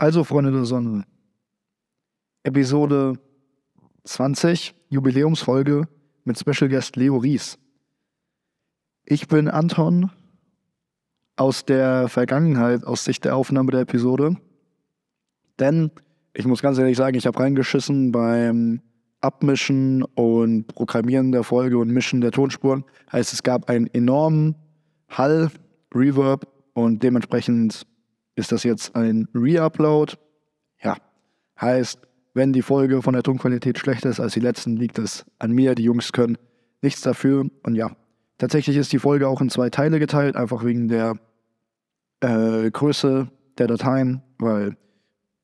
Also, Freunde der Sonne, Episode 20, Jubiläumsfolge mit Special Guest Leo Ries. Ich bin Anton aus der Vergangenheit, aus Sicht der Aufnahme der Episode. Denn ich muss ganz ehrlich sagen, ich habe reingeschissen beim Abmischen und Programmieren der Folge und Mischen der Tonspuren. Heißt, es gab einen enormen Hall, Reverb und dementsprechend ist das jetzt ein Re-Upload. Ja, heißt, wenn die Folge von der Tonqualität schlechter ist als die letzten, liegt es an mir. Die Jungs können nichts dafür. Und ja, tatsächlich ist die Folge auch in zwei Teile geteilt, einfach wegen der äh, Größe der Dateien, weil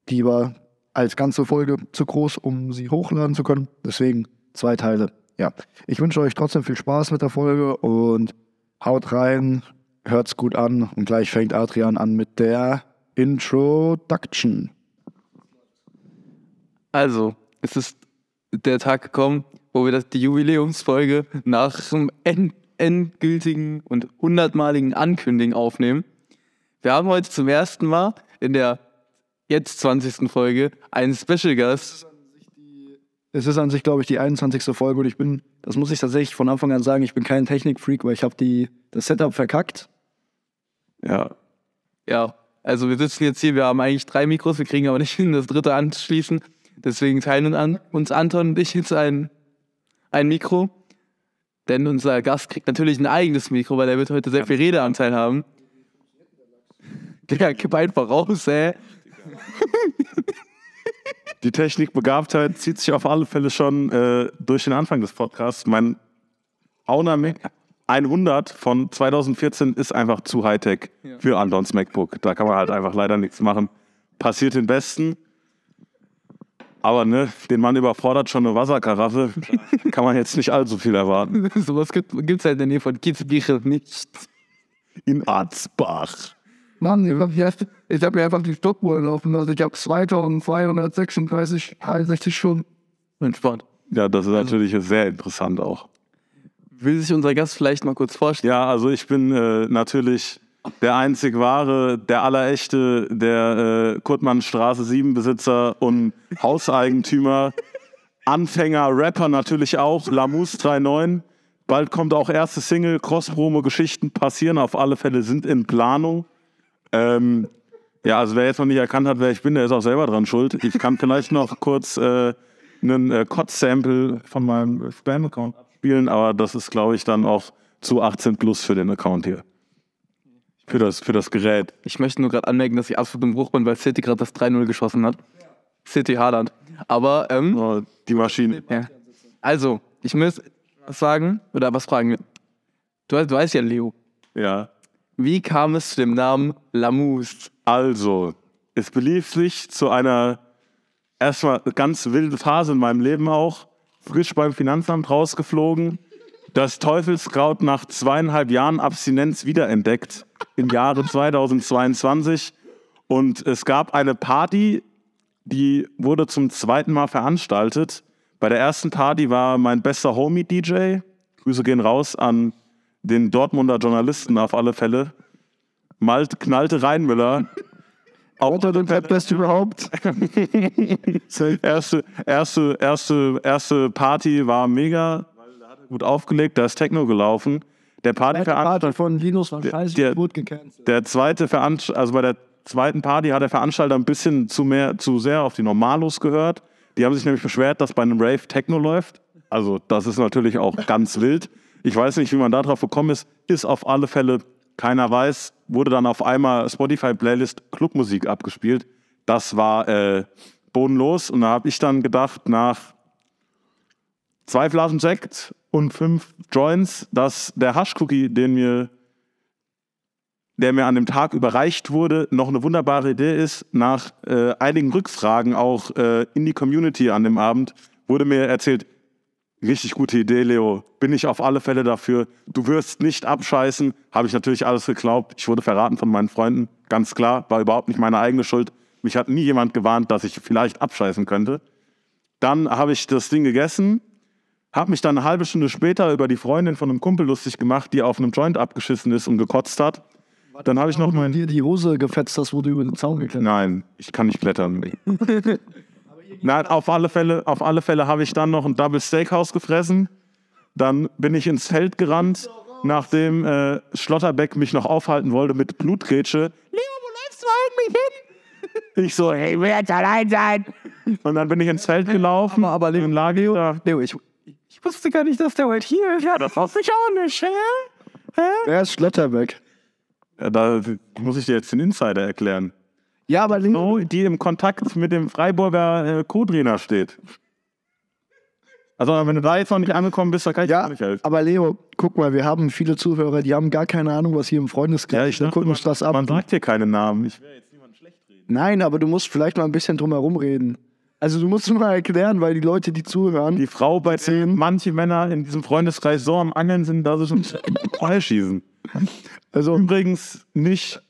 die war als ganze Folge zu groß, um sie hochladen zu können. Deswegen zwei Teile. Ja, ich wünsche euch trotzdem viel Spaß mit der Folge und haut rein, hört's gut an und gleich fängt Adrian an mit der Introduction. Also, es ist der Tag gekommen, wo wir das, die Jubiläumsfolge nach dem end, endgültigen und hundertmaligen Ankündigen aufnehmen. Wir haben heute zum ersten Mal in der jetzt 20. Folge einen Special Guest. Es ist an sich, glaube ich, die 21. Folge und ich bin, das muss ich tatsächlich von Anfang an sagen, ich bin kein Technikfreak, weil ich habe das Setup verkackt. Ja. Ja, also wir sitzen jetzt hier, wir haben eigentlich drei Mikros, wir kriegen aber nicht hin, das dritte anzuschließen. Deswegen teilen an, uns Anton und ich jetzt ein, ein Mikro. Denn unser Gast kriegt natürlich ein eigenes Mikro, weil er wird heute sehr viel Redeanteil haben. Digga, kipp einfach raus, ey. Die Technikbegabtheit zieht sich auf alle Fälle schon äh, durch den Anfang des Podcasts. Mein Auna 100 von 2014 ist einfach zu Hightech ja. für Antons MacBook. Da kann man halt einfach leider nichts machen. Passiert den Besten. Aber ne, den Mann überfordert schon eine Wasserkaraffe. kann man jetzt nicht allzu viel erwarten. Sowas gibt es halt in der Nähe von Kitzbühel nicht. In Arzbach. Mann, ich habe hab mir einfach die Stoppuhr laufen. Also ich habe 2236, 63 Stunden. Entspannt. Ja, das ist natürlich sehr interessant auch. Will sich unser Gast vielleicht mal kurz vorstellen? Ja, also ich bin äh, natürlich der einzig wahre, der allerechte, der äh, Kurtmannstraße 7 Besitzer und Hauseigentümer, Anfänger, Rapper natürlich auch, Lamus 39. Bald kommt auch erste Single, Cross-Promo-Geschichten passieren, auf alle Fälle sind in Planung. Ähm, ja, also wer jetzt noch nicht erkannt hat, wer ich bin, der ist auch selber dran schuld. Ich kann vielleicht noch kurz äh, einen äh, Kotz-Sample von meinem Spam-Account abspielen, aber das ist, glaube ich, dann auch zu 18 plus für den Account hier. Für das, für das Gerät. Ich möchte nur gerade anmerken, dass ich absolut im Bruch bin, weil City gerade das 3-0 geschossen hat. City Haaland. Aber, ähm, oh, die Maschine. Ja. Also, ich muss was sagen oder was fragen. Du, du weißt ja Leo. Ja. Wie kam es zu dem Namen Lamous? Also, es belief sich zu einer erstmal ganz wilden Phase in meinem Leben auch. Frisch beim Finanzamt rausgeflogen. Das Teufelskraut nach zweieinhalb Jahren Abstinenz wiederentdeckt im Jahre 2022. Und es gab eine Party, die wurde zum zweiten Mal veranstaltet. Bei der ersten Party war mein bester Homie DJ. Grüße gehen raus an den Dortmunder Journalisten auf alle Fälle. Malt knallte Reinmüller. Unter dem Best überhaupt. erste, erste, erste, erste Party war mega gut aufgelegt, da ist Techno gelaufen. Der Partyveranstalter von Linus war scheiße der, gut gecancelt. Der zweite Veranstalter, also bei der zweiten Party hat der Veranstalter ein bisschen zu, mehr, zu sehr auf die Normalos gehört. Die haben sich nämlich beschwert, dass bei einem Rave Techno läuft. Also das ist natürlich auch ganz wild. Ich weiß nicht, wie man darauf gekommen ist. Ist auf alle Fälle, keiner weiß, wurde dann auf einmal Spotify-Playlist Clubmusik abgespielt. Das war äh, bodenlos. Und da habe ich dann gedacht, nach zwei Flaschen Sekt und fünf Joints, dass der Hash-Cookie, den mir, der mir an dem Tag überreicht wurde, noch eine wunderbare Idee ist. Nach äh, einigen Rückfragen auch äh, in die Community an dem Abend wurde mir erzählt, Richtig gute Idee, Leo. Bin ich auf alle Fälle dafür. Du wirst nicht abscheißen. Habe ich natürlich alles geglaubt. Ich wurde verraten von meinen Freunden. Ganz klar, war überhaupt nicht meine eigene Schuld. Mich hat nie jemand gewarnt, dass ich vielleicht abscheißen könnte. Dann habe ich das Ding gegessen, habe mich dann eine halbe Stunde später über die Freundin von einem Kumpel lustig gemacht, die auf einem Joint abgeschissen ist und gekotzt hat. Dann habe ich noch mein. dir die Hose gefetzt hast, wo du über den Zaun geklettert Nein, ich kann nicht klettern. Nein, auf alle Fälle, auf alle Fälle habe ich dann noch ein Double Steakhouse gefressen. Dann bin ich ins Feld gerannt, nachdem äh, Schlotterbeck mich noch aufhalten wollte mit Blutgrätsche. Leo, wo läufst du eigentlich hin? Ich so, hey, wer jetzt allein sein? Und dann bin ich ins Feld gelaufen. aber Leo- lag ich da. Leo, ich, ich wusste gar nicht, dass der heute hier ist. Ja, das wusste ich auch nicht, hä? Wer ist Schletterbeck? Ja, da muss ich dir jetzt den Insider erklären. Ja, aber Leo, So, die im Kontakt mit dem Freiburger äh, Co-Trainer steht. Also, wenn du da jetzt noch nicht angekommen bist, dann kann ich dir ja, nicht helfen. aber Leo, guck mal, wir haben viele Zuhörer, die haben gar keine Ahnung, was hier im Freundeskreis ist. Wir gucken uns das ab. Man sagt hier keine Namen. Ich, Nein, aber du musst vielleicht mal ein bisschen drum herum reden. Also du musst mal erklären, weil die Leute, die zuhören, die Frau, bei der manche Männer in diesem Freundeskreis so am Angeln sind, dass sie schon Feuer schießen. also Übrigens nicht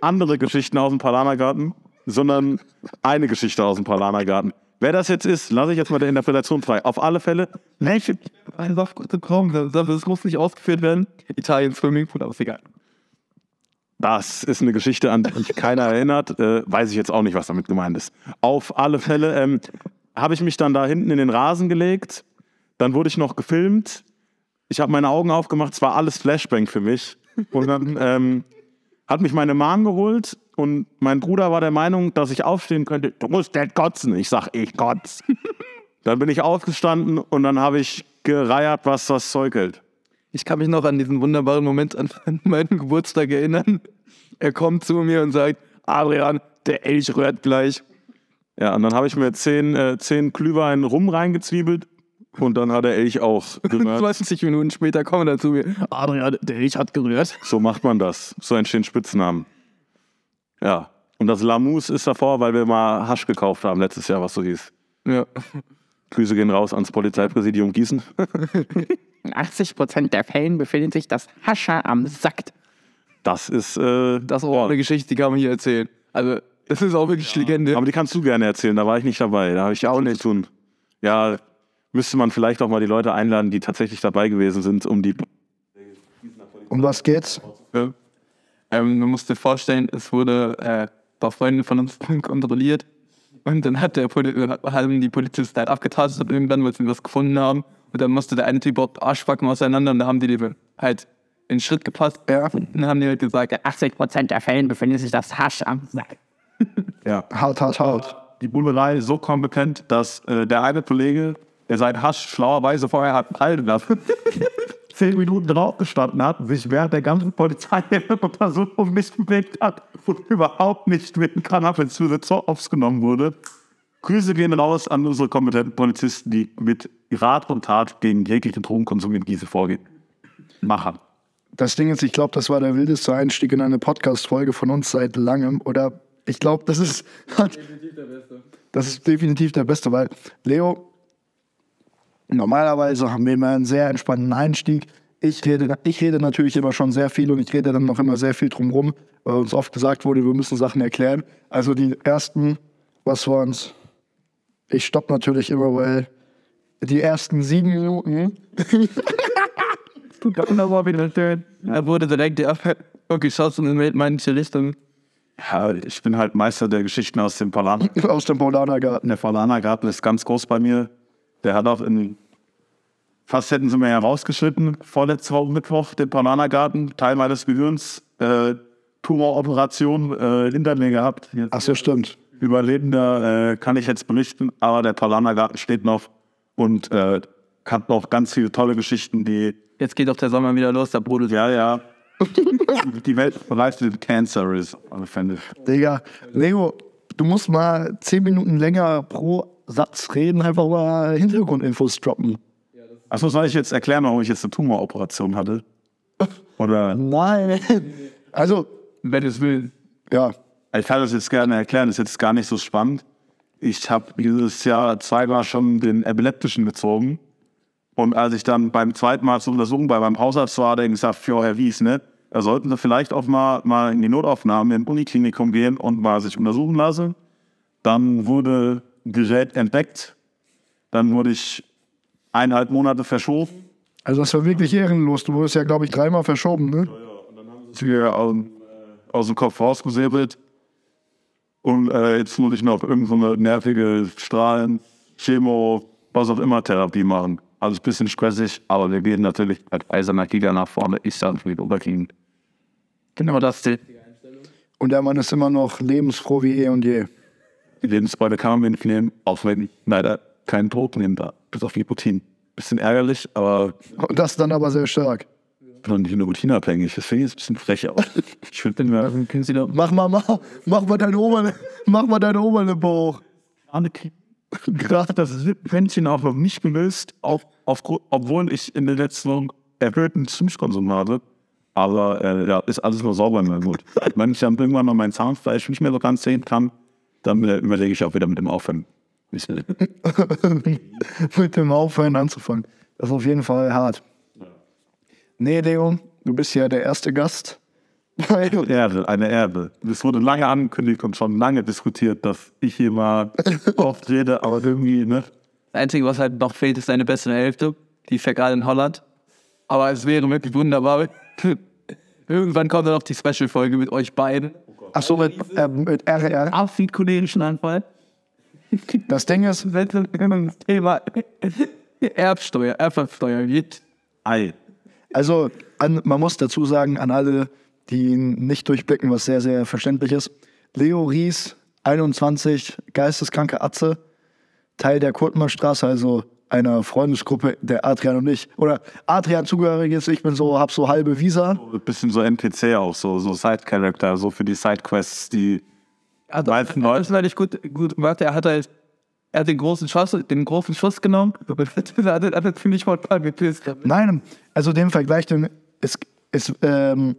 andere Geschichten aus dem Palanergarten, sondern eine Geschichte aus dem Palanergarten. Wer das jetzt ist, lasse ich jetzt mal der Interpretation frei. Auf alle Fälle, Welche? Ein saftgute Traum. Das, muss nicht ausgeführt werden. Italien Swimmingpool, aber ist egal. Das ist eine Geschichte, an die sich keiner erinnert. Äh, weiß ich jetzt auch nicht, was damit gemeint ist. Auf alle Fälle ähm, habe ich mich dann da hinten in den Rasen gelegt. Dann wurde ich noch gefilmt. Ich habe meine Augen aufgemacht. Es war alles Flashbang für mich. Und dann ähm, hat mich meine Mom geholt. Und mein Bruder war der Meinung, dass ich aufstehen könnte. Du musst nicht kotzen. Ich sag, ich kotz. dann bin ich aufgestanden und dann habe ich gereiert, was das Zeug hält. Ich kann mich noch an diesen wunderbaren Moment an meinen Geburtstag erinnern. Er kommt zu mir und sagt, Adrian, der Elch rührt gleich. Ja, und dann habe ich mir zehn, äh, zehn Glühwein rum reingezwiebelt und dann hat der Elch auch gerührt. 20 Minuten später kommt er zu mir. Adrian, der Elch hat gerührt. so macht man das. So entstehen Spitznamen. Ja. Und das Lamus ist davor, weil wir mal Hasch gekauft haben letztes Jahr, was so hieß. Ja. Grüße gehen raus ans Polizeipräsidium Gießen. In 80 Prozent der Fällen befindet sich das Hascher am Sack. Das ist. Äh, Das ist auch eine Geschichte, die kann man hier erzählen. Also, das ist auch wirklich Legende. aber die kannst du gerne erzählen, da war ich nicht dabei. Da habe ich auch nichts zu tun. Ja, müsste man vielleicht auch mal die Leute einladen, die tatsächlich dabei gewesen sind, um die. um was geht's? Ja. Ähm, man muss dir vorstellen, es wurde äh, bei Freunden von uns kontrolliert. Und dann hat der Poli haben die Polizisten halt abgetastet irgendwann, weil sie was gefunden haben. Und dann musste der eine Typ auch Arschbacken auseinander und da haben die die halt in den Schritt gepasst. Ja. Und dann haben die halt gesagt, In 80 Prozent der Fällen befindet sich das Hasch am Sack. Ja. Hart, hart, hart. die Bullerei so kompetent, dass äh, der eine Kollege, der sein Hasch schlauerweise vorher hat halten lassen, zehn Minuten drauf gestanden hat, sich während der ganzen Polizeiuntersuchung nicht bewegt hat und überhaupt nicht mit dem Cannabis zu aufgenommen wurde. Grüße gehen raus an unsere kompetenten Polizisten, die mit Rat und Tat gegen jeglichen Drogenkonsum in Gieße vorgehen. Machen. Das Ding ist, ich glaube, das war der wildeste Einstieg in eine Podcast-Folge von uns seit langem. Oder ich glaube, das ist. Das ist definitiv der beste, weil Leo, normalerweise haben wir immer einen sehr entspannten Einstieg. Ich rede, ich rede natürlich immer schon sehr viel und ich rede dann noch immer sehr viel drumherum, weil uns oft gesagt wurde, wir müssen Sachen erklären. Also die ersten, was war uns? Ich stopp natürlich immer, weil die ersten sieben Minuten er wurde direkt der geschossen in weltmännische Richtung. Ja, ich bin halt Meister der Geschichten aus dem Palan. aus dem Paulanergarten. Der Falanergarten ist ganz groß bei mir. Der hat auch in. Fast hätten sie mir ja rausgeschnitten, vorletzte Woche Mittwoch, den Palanergarten, Teil meines Gehirns, äh, Tumoroperation äh, hinter mir gehabt. Jetzt Ach so, stimmt. Überlebender äh, kann ich jetzt berichten, aber der Palanergarten steht noch und äh, hat noch ganz viele tolle Geschichten, die, Jetzt geht auch der Sommer wieder los, da brodelt ja, ja, die Welt mit Cancer ist. alle Fälle. Digga, Leo, du musst mal zehn Minuten länger pro Satz reden, einfach mal Hintergrundinfos droppen. Achso, soll ich jetzt erklären, warum ich jetzt eine Tumoroperation hatte? Oder Nein. Also, wenn es will. ja, Ich kann das jetzt gerne erklären, das ist jetzt gar nicht so spannend. Ich habe dieses Jahr zweimal schon den epileptischen gezogen. Und als ich dann beim zweiten Mal zur Untersuchung bei meinem Hausarzt war, der gesagt, ja, Herr Wies, ne, da sollten Sie vielleicht auch mal, mal in die Notaufnahme im Uniklinikum gehen und mal sich untersuchen lassen. Dann wurde Gerät entdeckt. Dann wurde ich eineinhalb Monate verschoben. also das war wirklich ehrenlos. Du wurdest ja, glaube ich, dreimal verschoben, ne? Hier, ähm, aus dem Kopf rausgesäbelt. Und äh, jetzt muss ich noch irgendeine so eine nervige Strahlen, Chemo, was auch immer Therapie machen. Also ein bisschen stressig, aber wir gehen natürlich als eiserner Giga nach vorne. Ich sage wieder übergehend. Genau das. Und der Mann ist immer noch lebensfroh wie eh und je. Die Lebensfreude kann man mir nicht nehmen, auch wenn ich leider keinen Drogen nehme da. Bis auf Nikotin. Bisschen ärgerlich, aber Und das dann aber sehr stark. ich bin noch nicht nikotinabhängig. Deswegen ist es ein bisschen frech aus. Ich finde den mir können Sie doch Mach mal, mach, mach mal deine Oberlippe, mach mal deine Oberlippe hoch. gerade das Quäntchen auch noch nicht gelöst, auf, auf, obwohl ich in den letzten Wochen erhöhten Zimtkonsum habe. Aber äh, ja, ist alles nur sauber in meinem Mund. Wenn ich dann irgendwann noch mein Zahnfleisch nicht mehr so ganz sehen kann, dann äh, überlege ich auch wieder mit dem Aufhören. Mit dem Aufhören anzufangen. Das ist auf jeden Fall hart. Nee, Leo, du bist ja der erste Gast. Erde, eine Erde. Es wurde lange angekündigt und schon lange diskutiert, dass ich hier mal oft rede, aber irgendwie, ne? Das Einzige, was halt noch fehlt, ist deine bessere Hälfte. Die gerade in Holland. Aber es wäre wirklich wunderbar. Irgendwann kommt dann noch die Special-Folge mit euch beiden. Achso, mit, äh, mit RR. Abschied-cholerischen Anfall. Das Ding ist, Wenn es um das Thema Erbsteuer, Erbschaftssteuer geht. Ei. also an, man muss dazu sagen, an alle, die ihn nicht durchblicken, was sehr, sehr verständlich ist. Leo Ries, 21, geisteskranke Atze, Teil der Kurtmannstraße, also einer Freundesgruppe der Adrian und ich. Oder Adrian zugehörig ist, ich bin so, hab so halbe Visa. Ein bisschen so NPC auch, so, so Side-Character, so für die Sidequests, die Also, Meisten das ist eigentlich gut, gut gemacht. Er hat halt er hat den großen Schuss, den großen Schuss genommen. er hat, hat das ziemlich spontan gepisst. Nein, also den Vergleich, den ist, ist ähm,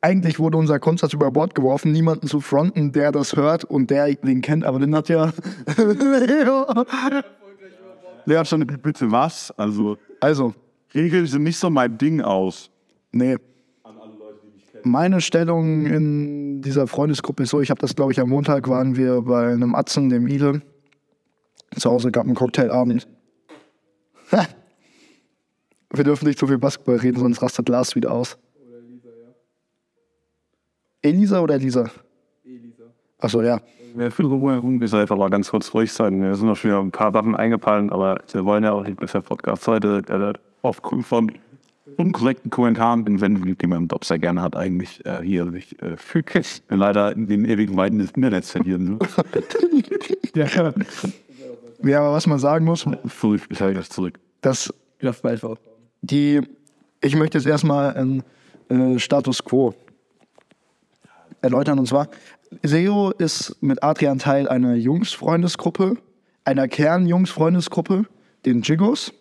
eigentlich wurde unser Grundsatz über Bord geworfen, niemanden zu fronten, der das hört und der den kennt, aber den hat ja. Hat schon bitte was? Also, also, Regeln sind nicht so mein Ding aus. nee. Meine Stellung in dieser Freundesgruppe ist so, ich habe das, glaube ich, am Montag waren wir bei einem Atzen, dem Ile. Zu Hause gab einen Cocktailabend. wir dürfen nicht zu viel Basketball reden, sonst rastet Lars wieder aus. Elisa oder Elisa? Elisa. Achso, ja. Wir müssen einfach mal ganz kurz ruhig sein. Wir sind noch schon wieder ein paar Sachen eingefallen, aber wir wollen ja auch nicht, dass der Podcast heute äh, aufgrund von unkorrekten Kommentaren, den Wenden, die man im Job sehr gerne hat, eigentlich äh, hier sich äh, leider in den ewigen Weiten des Internets verlieren. Ne? Ja, aber was man sagen muss, Zurück, ich sage das zurück. Ja, auch. die, ich möchte jetzt erstmal einen äh, Status quo erläutern. Und zwar, Seo ist mit Adrian Teil einer Jungsfreundesgruppe, einer Kernjungsfreundesgruppe, den Jigos.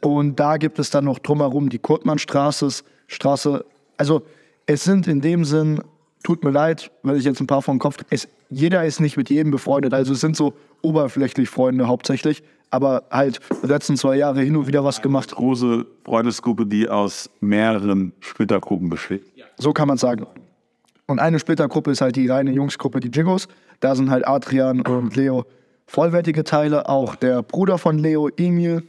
Und da gibt es dann noch drumherum die Kurtmannstraße, Straße. Also es sind in dem Sinn, tut mir leid, wenn ich jetzt ein paar vom Kopf, es, jeder ist nicht mit jedem befreundet. Also es sind so oberflächlich Freunde hauptsächlich, aber halt die letzten zwei Jahre hin und wieder was gemacht. Große Freundesgruppe, die aus mehreren Splittergruppen besteht. So kann man sagen. Und eine Splittergruppe ist halt die reine Jungsgruppe, die Jigos. Da sind halt Adrian und Leo vollwertige Teile. Auch der Bruder von Leo, Emil.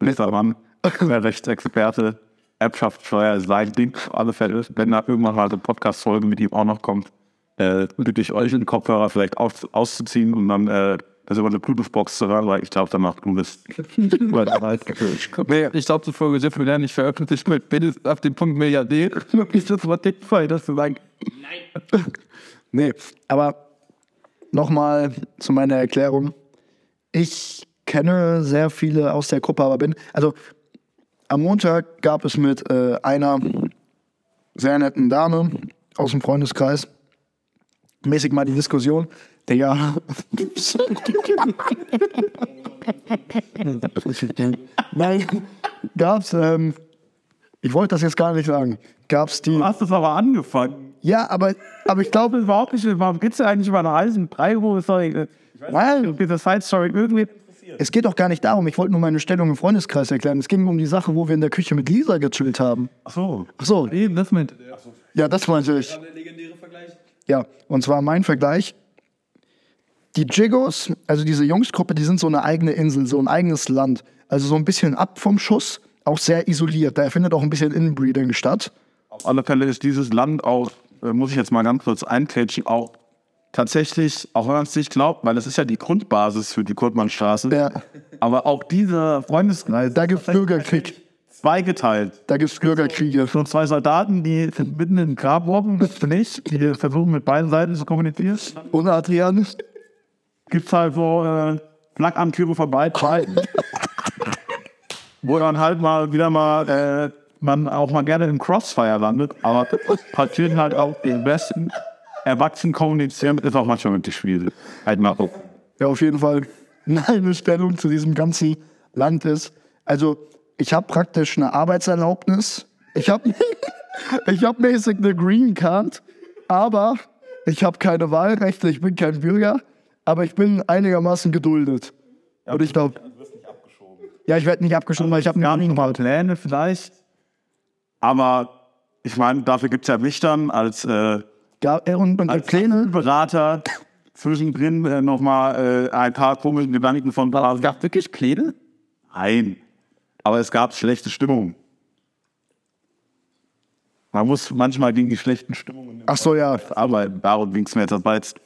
Mann, der Rechtsexperte, Erbschaftssteuer ist sein Ding auf alle Fälle. Wenn da irgendwann mal eine Podcast-Folge mit ihm auch noch kommt, äh, bitte ich euch den Kopfhörer vielleicht aus, auszuziehen und dann äh, das über eine Bluetooth-Box zu hören, weil ich glaube, dann macht du das. Nee, ich glaube, die Folge dürfen wir dann nicht veröffentlichen, mit mindestens auf den Punkt Milliardär. Ist das mal dick voll, dass du sagst, Nee, aber nochmal zu meiner Erklärung. Ich kenne sehr viele aus der Gruppe, aber bin, also am Montag gab es mit äh, einer sehr netten Dame aus dem Freundeskreis mäßig mal die Diskussion, Digga. Nein, gab's, ähm, ich wollte das jetzt gar nicht sagen, gab's die, Du hast es aber angefangen. ja, aber, aber ich glaube, Überhaupt nicht. Warum geht's denn eigentlich über eine heißen Brei? Wo ist doch Weil- diese Side Story irgendwie? Es geht doch gar nicht darum, ich wollte nur meine Stellung im Freundeskreis erklären. Es ging um die Sache, wo wir in der Küche mit Lisa gechillt haben. Ach so. Ach so, eben, das meinte der. ja, das meinte ich. Ja, und zwar mein Vergleich. Die Jigos, also diese Jungsgruppe, die sind so eine eigene Insel, so ein eigenes Land. Also so ein bisschen ab vom Schuss, auch sehr isoliert. Da findet auch ein bisschen Inbreeding statt. Auf alle Fälle ist dieses Land auch, äh, muss ich jetzt mal ganz kurz einkrätschen, auch tatsächlich, auch wenn man es nicht glaubt, weil das ist ja die Grundbasis für die Kurtmannstraße, Ja. aber auch dieser Freundeskreis Da gibt's Bürgerkrieg. Zweigeteilt. Da gibt's Bürgerkriege. So zwei Soldaten, die sind mitten im Grab worden, das bin ich, die versuchen mit beiden Seiten zu kommunizieren. Und Adrian? Gibt's halt so äh, beiden Seiten. Wo dann halt mal wieder mal äh, man auch mal gerne im Crossfire landet, aber passiert halt auch den besten Erwachsenen kommunizieren ist auch manchmal wirklich schwierig. Halt mal so. Ja, auf jeden Fall meine Stellung zu diesem ganzen Land ist. Also, ich habe praktisch eine Arbeitserlaubnis. Ich habe ich hab mäßig eine Green Card, aber ich habe keine Wahlrechte, ich bin kein Bürger, aber ich bin einigermaßen geduldet. Und ich glaube. Ja, ich werde nicht abgeschoben, weil ich habe Gar eine nicht mal Pläne vielleicht. Aber ich meine, dafür gibt es ja mich dann als äh, Ja, und, und die Pläne. Berater zwischendrin äh, nochmal äh, ein paar komische Gedanken von Es gab wirklich Pläne? Nein. Aber es gab schlechte Stimmung. Man muss manchmal gegen die schlechten Stimmungen Ach so, ja. arbeiten. Darum ging es mir jetzt. Jetzt.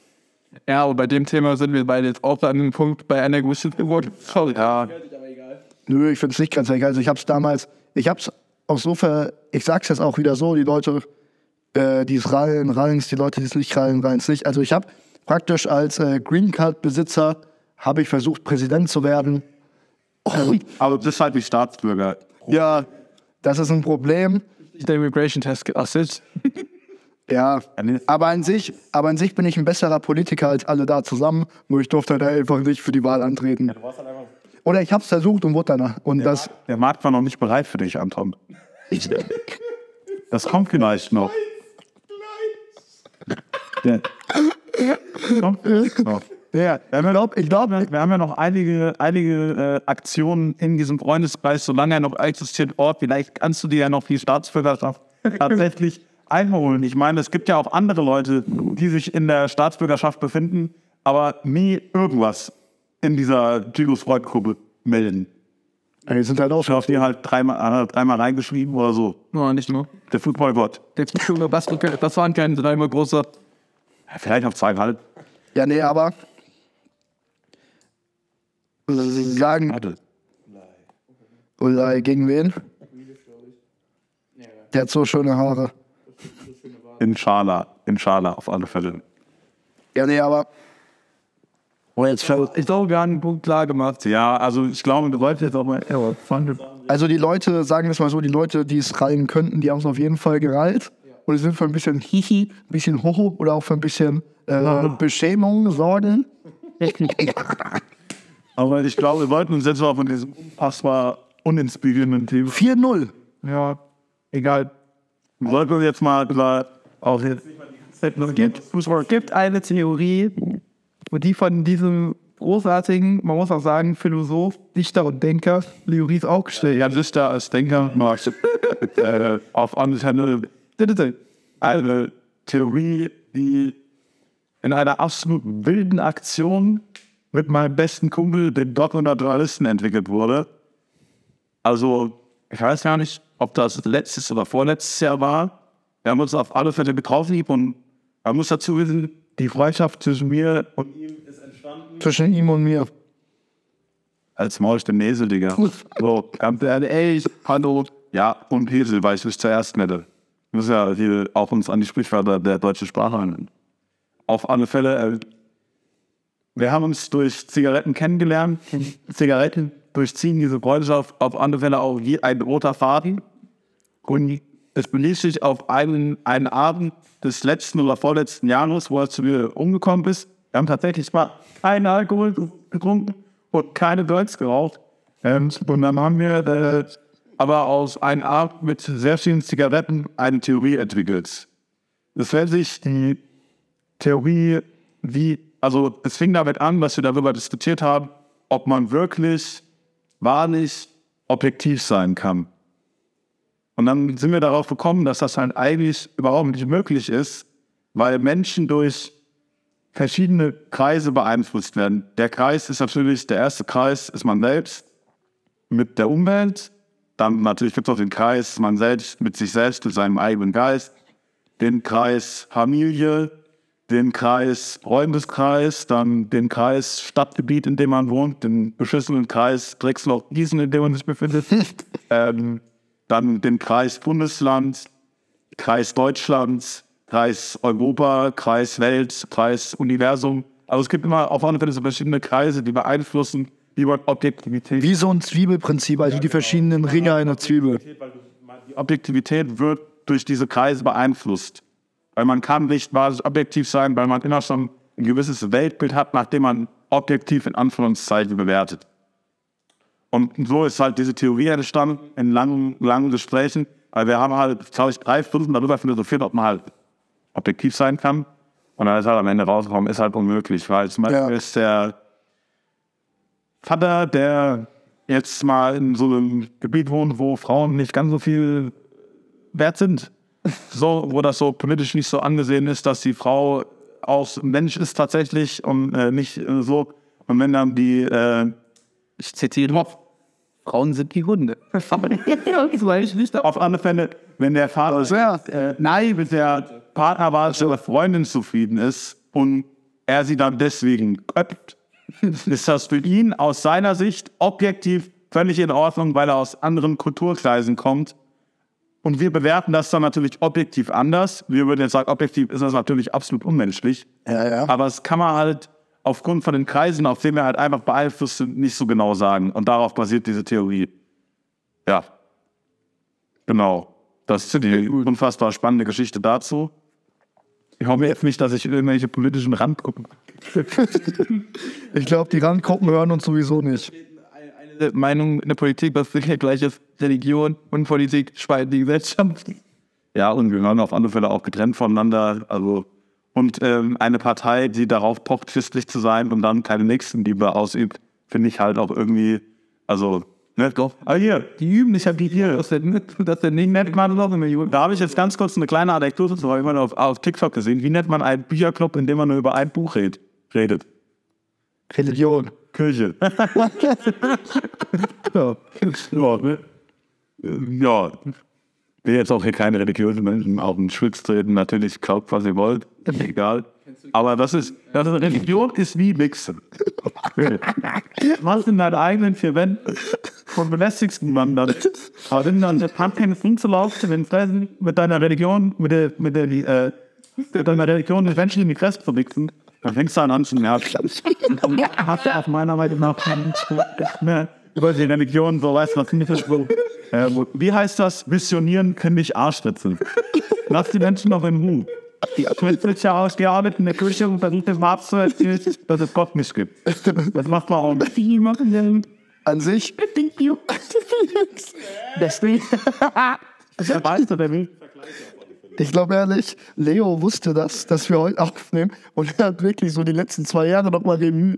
Ja, aber bei dem Thema sind wir beide jetzt auch an dem Punkt bei einer gewissen Geburt. Sorry. Ja, Nö, ich finde es nicht ganz egal. Also ich habe es damals, ich habe es auch so ver, ich sag's jetzt auch wieder so, die Leute, äh, die es rallen, rallen's, die Leute, die es nicht rallen, rallen's nicht. Also ich habe praktisch als äh, Green Card Besitzer habe ich versucht, Präsident zu werden. Aber das ist halt wie Staatsbürger. Ja, das ist ein Problem. Der Immigration Test geasset. Ja, aber an sich, aber an sich bin ich ein besserer Politiker als alle da zusammen. Nur ich durfte halt einfach nicht für die Wahl antreten. Oder ich habe es versucht und wurde danach. Und das, Der Markt war noch nicht bereit für dich, Anton. Das kommt vielleicht noch. Der, kommt vielleicht noch. Ja, ich glaube, Wir haben ja noch einige, einige äh, Aktionen in diesem Freundeskreis, solange er noch existiert, Ort. Vielleicht kannst du dir ja noch die Staatsbürgerschaft tatsächlich einholen. Ich meine, es gibt ja auch andere Leute, die sich in der Staatsbürgerschaft befinden, aber nie irgendwas in dieser Giros Freud-Gruppe melden. die sind halt auch Ich habe die halt dreimal, äh, dreimal reingeschrieben oder so. No, nicht nur. Der Footballgott. Der Bastel, das waren keine dreimal große. Vielleicht auf zwei halt. Ja, nee, aber Sie sagen, Warte. Ulay, gegen wen? Der hat so schöne Haare. Inshallah. Inshallah, auf alle Fälle. Ja, nee, aber. Oh, jetzt fällt- Ich glaube, wir haben den Punkt klar gemacht. Ja, also ich glaube, wir sollten jetzt auch mal. Also die Leute, sagen wir es mal so, die Leute, die es rallen könnten, die haben es auf jeden Fall gerallt. Und die sind für ein bisschen Hihi, ein bisschen Hoho oder auch für ein bisschen äh, Beschämung sorgen. Aber ich glaube, wir wollten uns jetzt mal von diesem unfassbar uninspirierenden Thema. 4-0. Ja, egal. Wir sollten uns jetzt mal klar auch jetzt. Es gibt, es gibt eine Theorie, die von diesem großartigen, man muss auch sagen, Philosoph, Dichter und Denker, Leoris auch gestellt. Ja, Sister als Denker, Marx, äh, auf andere eine Theorie, die in einer absolut wilden Aktion mit meinem besten Kumpel, dem Naturalisten, entwickelt wurde. Also, ich weiß gar nicht, ob das letztes oder vorletztes Jahr war. Wir haben uns auf alle Fälle getroffen und man muss dazu wissen, die Freundschaft zwischen mir und ihm ist entstanden. Zwischen ihm und mir. Als Maul den Nesel, Digga. So, ganz ehrlich, ey, hallo. Ja, und Hesel, weil ich es zuerst nenne. Wir müssen ja hier auch uns an die Sprichwörter der deutschen Sprache halten. Auf alle Fälle, äh, wir haben uns durch Zigaretten kennengelernt. Zigaretten durchziehen diese Freundschaft auf alle Fälle auch wie ein roter Faden. Und es belief sich auf einen, einen Abend des letzten oder vorletzten Jahres, wo er zu mir umgekommen ist. Wir haben tatsächlich mal keinen Alkohol getrunken und keine Girls geraucht. Ähm, und dann haben wir äh, aber aus einem Abend mit sehr vielen Zigaretten eine Theorie entwickelt. Es nennt sich die Theorie, wie, also es fing damit an, dass wir darüber diskutiert haben, ob man wirklich wahrlich objektiv sein kann. Und dann sind wir darauf gekommen, dass das halt eigentlich überhaupt nicht möglich ist, weil Menschen durch verschiedene Kreise beeinflusst werden. Der Kreis ist natürlich, der erste Kreis ist man selbst mit der Umwelt, Dann natürlich gibt es noch den Kreis, man selbst mit sich selbst, mit seinem eigenen Geist. Den Kreis Familie, den Kreis Freundeskreis, dann den Kreis Stadtgebiet, in dem man wohnt, den beschissenen Kreis Drexloch-Gießen, in dem man sich befindet. ähm, dann den Kreis Bundesland, Kreis Deutschlands, Kreis Europa, Kreis Welt, Kreis Universum. Also es gibt immer auf alle Fälle so verschiedene Kreise, die beeinflussen die Objektivität. Wie so ein Zwiebelprinzip, also die verschiedenen Ringe einer Zwiebel. Die Objektivität wird durch diese Kreise beeinflusst. Weil man kann nicht wahrlich objektiv sein, weil man immer schon ein gewisses Weltbild hat, nachdem man objektiv in Anführungszeichen bewertet. Und so ist halt diese Theorie entstanden in langen, langen Gesprächen. Weil wir haben halt, glaube ich, drei Stunden darüber philosophiert, ob man halt objektiv sein kann. Und dann ist halt am Ende rausgekommen, ist halt unmöglich. Weil zum Beispiel Ja. ist der Vater, der jetzt mal in so einem Gebiet wohnt, wo Frauen nicht ganz so viel wert sind. So, wo das so politisch nicht so angesehen ist, dass die Frau auch Mensch ist tatsächlich und äh, nicht äh, so. Und wenn dann die, äh, Ich zitiere, Frauen sind die Hunde. auf alle Fälle, wenn der Vater Ja. äh, nein, mit der Partnerwahl der Freundin zufrieden ist und er sie dann deswegen köpft, ist das für ihn aus seiner Sicht objektiv völlig in Ordnung, weil er aus anderen Kulturkreisen kommt. Und wir bewerten das dann natürlich objektiv anders. Wir würden jetzt sagen, objektiv ist das natürlich absolut unmenschlich. Ja, ja. Aber das kann man halt aufgrund von den Kreisen, auf denen wir halt einfach beeinflusst sind, nicht so genau sagen. Und darauf basiert diese Theorie. Ja. Genau. Das ist die unfassbar spannende Geschichte dazu. Ich hoffe jetzt nicht, dass ich irgendwelche politischen Randgruppen. Ich glaube, die Randgruppen hören uns sowieso nicht. Eine Meinung in der Politik, was sicher gleich ist, Religion und Politik spalten die Gesellschaft. Ja, und wir hören auf alle Fälle auch getrennt voneinander. Also, und ähm, eine Partei, die darauf pocht, christlich zu sein und dann keine Nächstenliebe ausübt, finde ich halt auch irgendwie, also, ne? Doch. Ah, hier, Die üben nicht, haben die hier. Das ist das ist nicht nett, man noch immer Juden. Da habe ich jetzt ganz kurz eine kleine Anekdote zu, habe ich mal auf, auf TikTok gesehen. Wie nennt man einen Bücherclub, in dem man nur über ein Buch red, redet? Religion. Kirche. ja. Ja, ne? will jetzt auch hier keine religiösen Menschen auf den Schwitz treten. Natürlich glaubt, was ihr wollt. Egal. Aber das ist, das ist Religion ist wie Mixen. Was in deinen eigenen vier Wänden und belästigst niemanden dann. Aber wenn dann der Pumpkin rumzulaufen, wenn Fressen mit deiner Religion, mit der, mit der, äh, mit deiner Religion die Menschen in die Fresse zu mixen, dann fängst du an an zu nerven. Hast du auf meiner Meinung nach mehr über die Religion, so weißt du, was nicht ist. Äh, wo- wie heißt das? Missionieren können nicht Arschritzen. Lass die Menschen doch in Ruhe. Die wird ja ausgearbeitet in der Kirche und versucht dem Papst zu erzählen, dass es Gott nicht gibt. Das macht man auch nicht. Die machen dann. An sich, Deswegen. Ja, weißt du, der will. Ich glaube ehrlich, Leo wusste das, dass wir heute aufnehmen und er hat wirklich so die letzten zwei Jahre nochmal Revue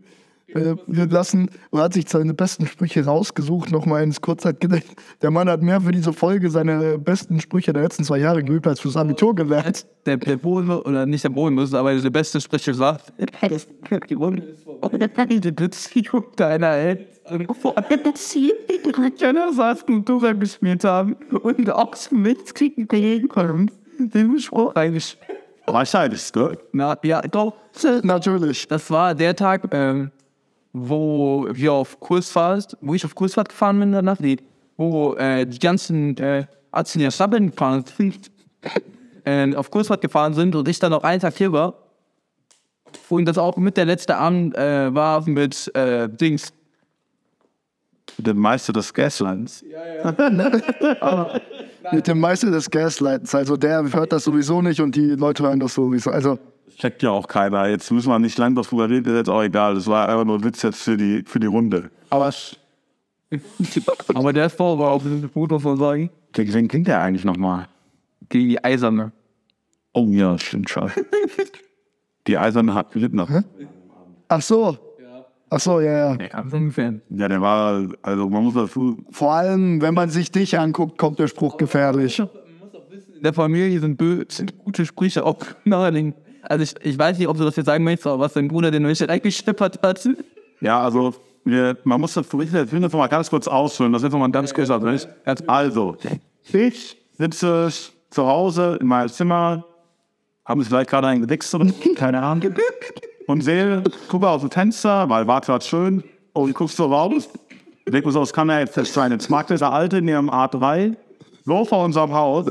äh, lassen und hat sich seine besten Sprüche rausgesucht, nochmal ins Kurzzeitgedächtnis. Der Mann hat mehr für diese Folge seine besten Sprüche der letzten zwei Jahre geübt als fürs Abitur gelernt. Der, der Boden, oder nicht der Boden, aber der beste Sprecher sagt, die Beziehung deiner Eltern. Keiner saß Kultura gespielt haben und auch mitkriegen können, den Spruch eingespielt. Wahrscheinlich, ne? Na, ja, doch. Natürlich. Das war der Tag, ähm, wo wir auf Kursfahrt, wo ich auf Kursfahrt gefahren bin danach, die, wo äh, die ganzen äh, Arzten ja Sabbeln gefahren sind, äh, auf Kursfahrt gefahren sind und ich dann noch einen Tag hier war. Und das auch mit der letzte Abend äh, war mit äh, Dings. Der Meister des Gaslands. Mit dem Meister des Gaslightens. Also der hört das sowieso nicht und die Leute hören das sowieso. Also Checkt ja auch keiner. Jetzt müssen wir nicht lang darüber reden, ist jetzt auch egal. Das war einfach nur ein Witz jetzt für die, für die Runde. Aber, aber der Fall war auch ein Foto von sagen. Gegen wen klingt der eigentlich nochmal? Gegen die Eiserne. Oh ja, stimmt schon. Die Eiserne hat gelitten. noch. Ach so. Ach so, ja, ja. Ja, so ungefähr. Ja, der war, also man muss dazu, Vor allem, wenn man sich dich anguckt, kommt der Spruch gefährlich. In der Familie sind, bö sind gute Sprüche auch naheliegend. Also ich, ich weiß nicht, ob du das jetzt sagen möchtest, aber was dein Bruder den Menschen eingeschnippert hat. ja, also wir, man muss das, ich will das noch mal ganz kurz ausführen, das ist mal ein ganz kurzer Bericht. Also, ich sitze zu Hause in meinem Zimmer, habe vielleicht gerade einen gewichst oder keine Ahnung, und sehe, gucke aus dem Fenster, weil war gerade schön, und guckst so raus, denk mir so, es kann ja jetzt nicht sein. Jetzt mag dieser Alte in ihrem A3 so vor unserem Haus,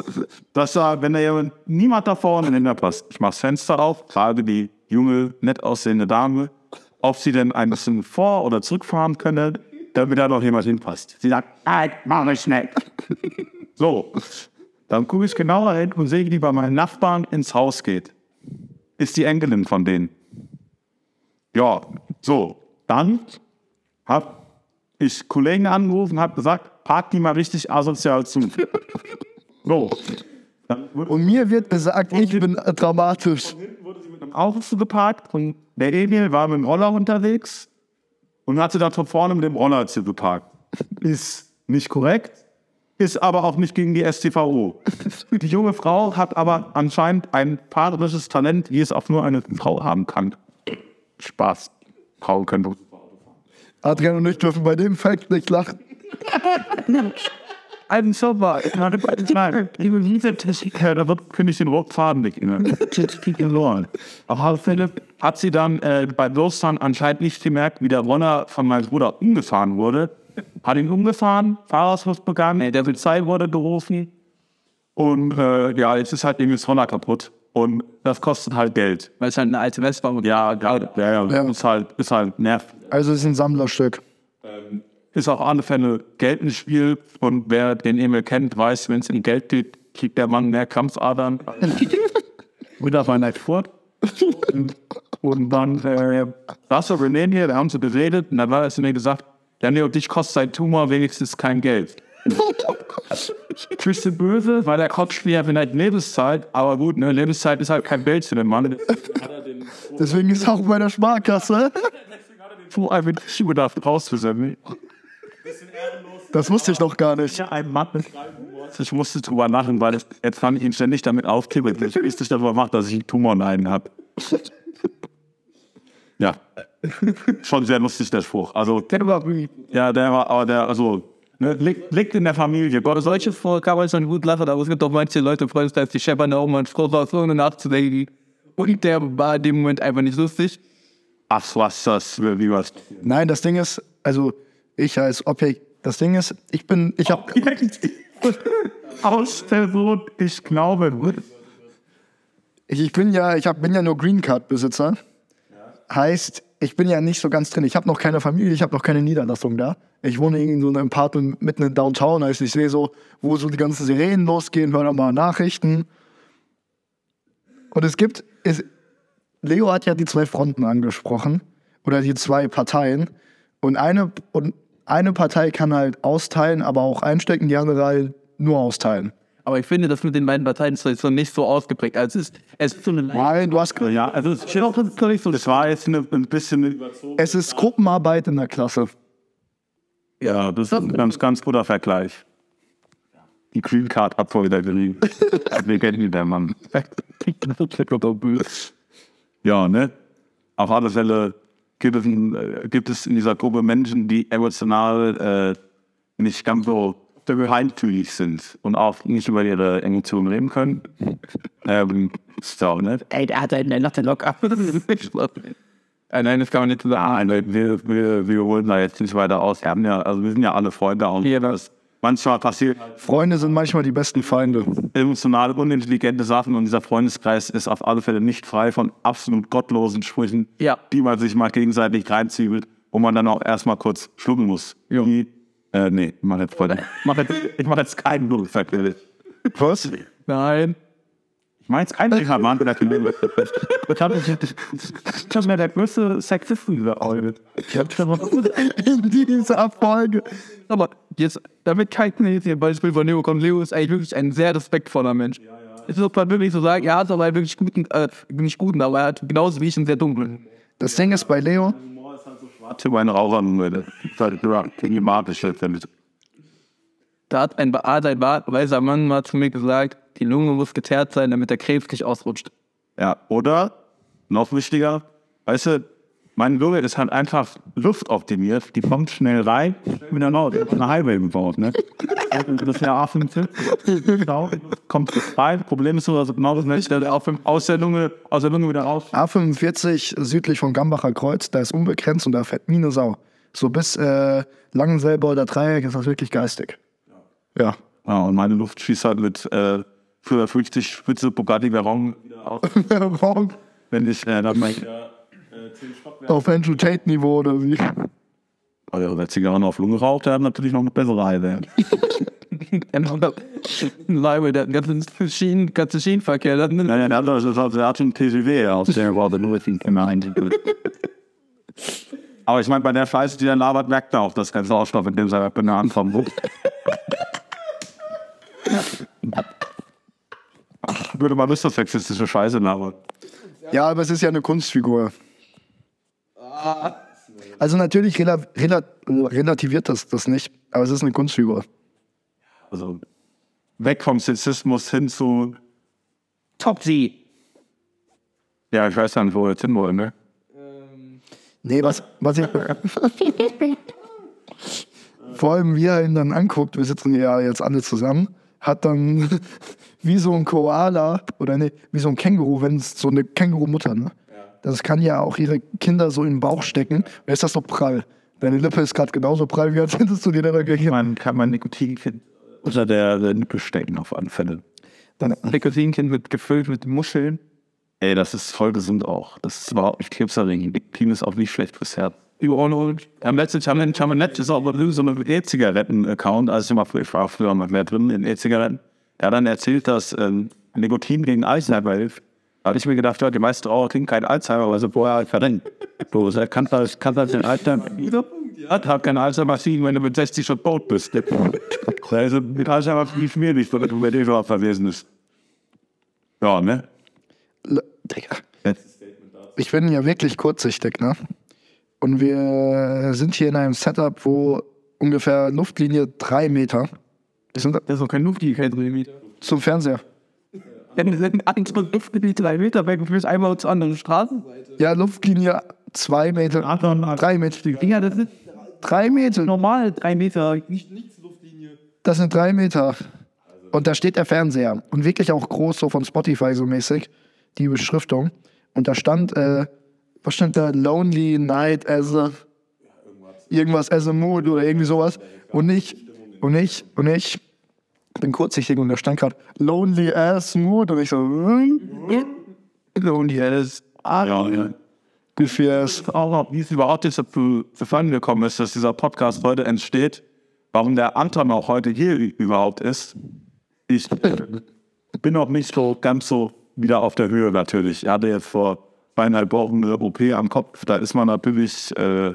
dass da, wenn da jemand, niemand da vorne hinter passt, ich mach das Fenster auf, frage die junge, nett aussehende Dame, ob sie denn ein bisschen vor- oder zurückfahren könne, damit da noch jemand hinpasst. Sie sagt, Nein, mach ich schnell. so, dann gucke ich genauer hin und sehe, die bei meinen Nachbarn ins Haus geht. Ist die Enkelin von denen. Ja, so, dann habe ich Kollegen angerufen und habe gesagt, park die mal richtig asozial zu. So, wurde Und mir wird gesagt, ich bin dramatisch. im Auto geparkt und der Emil war mit dem Roller unterwegs und hatte dann von vorne mit dem Roller zu geparkt. Ist nicht korrekt, ist aber auch nicht gegen die STVO. Die junge Frau hat aber anscheinend ein paarrisches Talent, wie es auch nur eine Frau haben kann. Spaß. Frauen können. Adrian und ich dürfen bei dem Fact nicht lachen. Ein Server. Nein, liebe Wiese-Techniker, da wird, finde ich den roten Faden nicht inne. Auf alle Fälle hat sie dann äh, bei Losfahren anscheinend nicht gemerkt, wie der Runner von meinem Bruder umgefahren wurde. Hat ihn umgefahren, Fahrersfluss begangen, der Polizei wurde gerufen. Und äh, ja, jetzt ist halt irgendwie das Runner kaputt. Und das kostet halt Geld. Weil es halt eine alte Vespa und Ja, ja, ja, ja. Ist halt, ist halt nervig. Also es ist ein Sammlerstück. ist auf alle Fälle Geld im Spiel. Und wer den Emil kennt, weiß, wenn es in Geld geht, kriegt der Mann mehr Kampfadern. Wieder auf einer fort. Und, und dann äh, saß René hier, da haben sie geredet. Und dann war er zu mir gesagt, ja, nee, und dich kostet sein Tumor wenigstens kein Geld. Bisschen böse, weil der Kopf ja vielleicht Lebenszeit, aber gut, ne, Lebenszeit ist halt kein Geld für den Mann. Deswegen ist er auch bei der Sparkasse. Einfach nicht überdacht rauszusenden. Das wusste ich noch gar nicht. Ein Ich musste drüber lachen, weil jetzt kann ich ihn ständig damit wie ich es darüber macht, dass ich einen Tumor in einem habe. Ja. Schon sehr lustig, der Spruch. Also, ja, der war, aber der, also, ne, liegt, liegt in der Familie. Gott, Solche vor kann man schon gut lachen, aber es gibt doch manche Leute, Freunde, dass die scheppern da oben und froh war, so eine nachzudenken. Und der war in dem Moment einfach nicht lustig. ach, was das, wie was. Nein, das Ding ist, also ich als Objekt, das Ding ist, ich bin, ich habe, Aus der Sohn, ich glaube. ich, ich bin ja, ich hab, bin ja nur Green Card Besitzer. Heißt, ich bin ja nicht so ganz drin. Ich habe noch keine Familie, ich habe noch keine Niederlassung da. Ich wohne in so einem Apartment mitten in Downtown. Heißt, ich sehe so, wo so die ganzen Sirenen losgehen, höre mal Nachrichten. Und es gibt, es, Leo hat ja die zwei Fronten angesprochen oder die zwei Parteien. Und eine, und eine Partei kann halt austeilen, aber auch einstecken, die andere halt nur austeilen. Aber ich finde, das mit den beiden Parteien ist so nicht so ausgeprägt. Also es ist, es ist so eine. Nein, du hast, Ja, also, es steht auch nicht so. Das war jetzt eine, ein bisschen es ist Gruppenarbeit in der Klasse. Ja, das ist ein ganz, ganz guter Vergleich. Die Green Card hat vor wieder gerieben. Wir kennen ihn, der Mann. Ja, ne? Auf alle Fälle gibt es, äh, gibt es in dieser Gruppe Menschen, die emotional äh, nicht ganz so feinfühlig sind und auch nicht über ihre Emotionen reden können. ähm, so, ne? Ey, der hat einen noch den Lock ab. Äh, nein, das kann man nicht so sagen. Nein, wir, wir, wir holen da jetzt nicht weiter aus. Wir haben ja, also wir sind ja alle Freunde und Ja, das, manchmal passiert Freunde sind manchmal die besten Feinde. emotional unintelligente Sachen und dieser Freundeskreis ist auf alle Fälle nicht frei von absolut gottlosen Sprüchen, Ja. die man sich mal gegenseitig reinzwiebelt, wo man dann auch erstmal kurz schlucken muss. Ja. Wie, äh, nee, ich mach jetzt, Freunde. Ich mach jetzt, ich mach jetzt keinen. Ich Was? Nein. mach jetzt keinen Dinger, Mann. Ich hab ich hab mir der größte Sexist dieser Eule. Ich hab schon mal In dieser Folge. Aber jetzt, damit kann ich mir jetzt hier ein Beispiel von Leo kommen. Leo ist eigentlich wirklich ein sehr respektvoller Mensch. Es ist man wirklich so sagen, er hat aber einen wirklich guten, äh, nicht guten, aber er hat genauso wie ich einen sehr dunklen. Das Ding ist bei Leo, Warte, meine Rauchernummer. Klimatisch. Da hat ein, hat ein weiser Mann mal zu mir gesagt, die Lunge muss geteert sein, damit der Krebs nicht ausrutscht. Ja, oder noch wichtiger, weißt du, Meine Lunge ist halt einfach luftoptimiert. Die kommt schnell rein, raus. Ich hab Eine Highway gebaut, ne? Das ist ja A15. Genau. Kommt rein. Problem ist nur, dass genau das nicht der auf aus der Lunge, aus der Lunge wieder raus. A45 südlich von Gambacher Kreuz, da ist unbegrenzt und da fährt nie eine Sau. So bis äh, Langenselbolder Dreieck ist das wirklich geistig. Ja. Ja, und meine Luft schießt halt mit äh, 450 Spitze Bugatti Veyron wieder aus, wenn ich äh, dann mein Auf Andrew Tate-Niveau oder wie? also der Zigarren auf Lunge raucht, der hat natürlich noch eine bessere Highway. Leibe, der ganze Schienen, ganze Schienenverkehr. Das, Nein, nein, der also, der hat schon TGW aus der war der nur gemeint. Aber ich meine, bei der Scheiße, die er labert, merkt er auch, dass kein Sauerstoff in dem seiner Banane vom Wucht. Würde man nicht so sexistische Scheiße labern. Ja, aber es ist ja eine Kunstfigur. Also natürlich rela rela relativiert das das nicht, aber es ist eine Kunstfigur. Also weg vom Sexismus hin zu. Top G. Ja, ich weiß ja nicht, wo wir jetzt hin wollen, ne? Nee, was, was ich. Vor allem, wie er ihn dann anguckt, wir sitzen ja jetzt alle zusammen, hat dann wie so ein Koala oder nee, wie so ein Känguru, wenn es so eine Kängurumutter, ne? Das kann ja auch ihre Kinder so in den Bauch stecken. Wer ist das so prall? Deine Lippe ist gerade genauso prall, wie als hättest du dir da gegeben. Man kann man Nikotin unter der, der Nippe stecken, auf alle Fälle. Dann, Nikotinkind wird gefüllt mit Muscheln. Ey, das ist voll gesund auch. Das ist überhaupt nicht krebserregend. Nikotin ist auch nicht schlecht fürs Herz. Am letzten haben wir haben wir letztes auch so einen E-Zigaretten-Account, also ich war früher, ich war früher mal mehr drin in E-Zigaretten. Er hat dann erzählt, dass ähm, Nikotin gegen Alzheimer hilft. Da hatte ich mir gedacht, ja, die meisten Raucher kriegen keinen Alzheimer, weil sie vorher halt verrennen. So, er kann das, kann das den Alzheimer. Ja, hat kein Alzheimer kriegen, wenn du mit 60 schon tot bist. Also mit Alzheimer viel schwierig, wenn du mit dem schon verwesen ist. Ja, ne? Digga. Ich bin ja wirklich kurzsichtig, ne? Und wir sind hier in einem Setup, wo ungefähr Luftlinie drei Meter. Sind Das ist doch kein Lufti, kein Drehmeter. zum Fernseher. Wenn wir sind andere Luftgebiet drei Meter weg sind einmal zur anderen Straßenseite. Ja, Luftlinie zwei Meter. Drei Meter. Ja, das ist Drei Meter. normal, drei Meter. Nicht, nichts Luftlinie. Das sind drei Meter. Und da steht der Fernseher. Und wirklich auch groß, so von Spotify so mäßig, die Beschriftung. Und da stand, äh, was stand da? Lonely Night as a. Irgendwas as a mood oder irgendwie sowas. Und ich, und ich, und ich bin kurzsichtig und da stand gerade Lonely as mood. Und ich so, hm, ja, das Ja, ja. Gefühls. auch wie es überhaupt jetzt zu- zustande gekommen ist, dass dieser Podcast heute entsteht, warum der Anton auch heute hier überhaupt ist. Ich bin noch nicht so ganz so wieder auf der Höhe natürlich. Ich hatte jetzt vor zweieinhalb Wochen eine OP am Kopf. Da ist man natürlich, äh,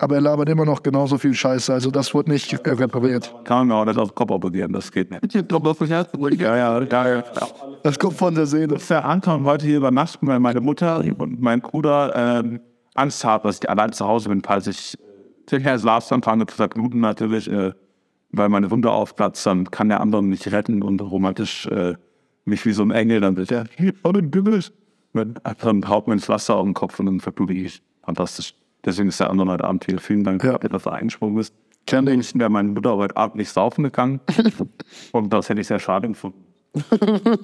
Aber er labert immer noch genauso viel Scheiße. Also das wurde nicht äh, repariert. kann man auch nicht auf den Kopf operieren, das geht nicht. Ich. Ja, ja, ja, ja. Das kommt von der Seele. ist der Anton heute hier übernachten, weil meine Mutter und mein Bruder ähm, Angst haben, dass ich allein zu Hause bin, falls ich circa Schlafsanfang zu verbluten natürlich, äh, weil meine Wunde aufplatzt, dann kann der andere mich retten und romantisch äh, mich wie so ein Engel dann wird. Ja, hier, oh, du bist. Dann haut mir ein Pflaster auf den Kopf und dann verblute ich. Fantastisch. Deswegen ist der andere heute Abend hier. Vielen Dank, Ja. dass du eingesprungen bist. Kein Ding. Ich wäre meine Mutter heute Abend nicht saufen gegangen. und das hätte ich sehr schade gefunden.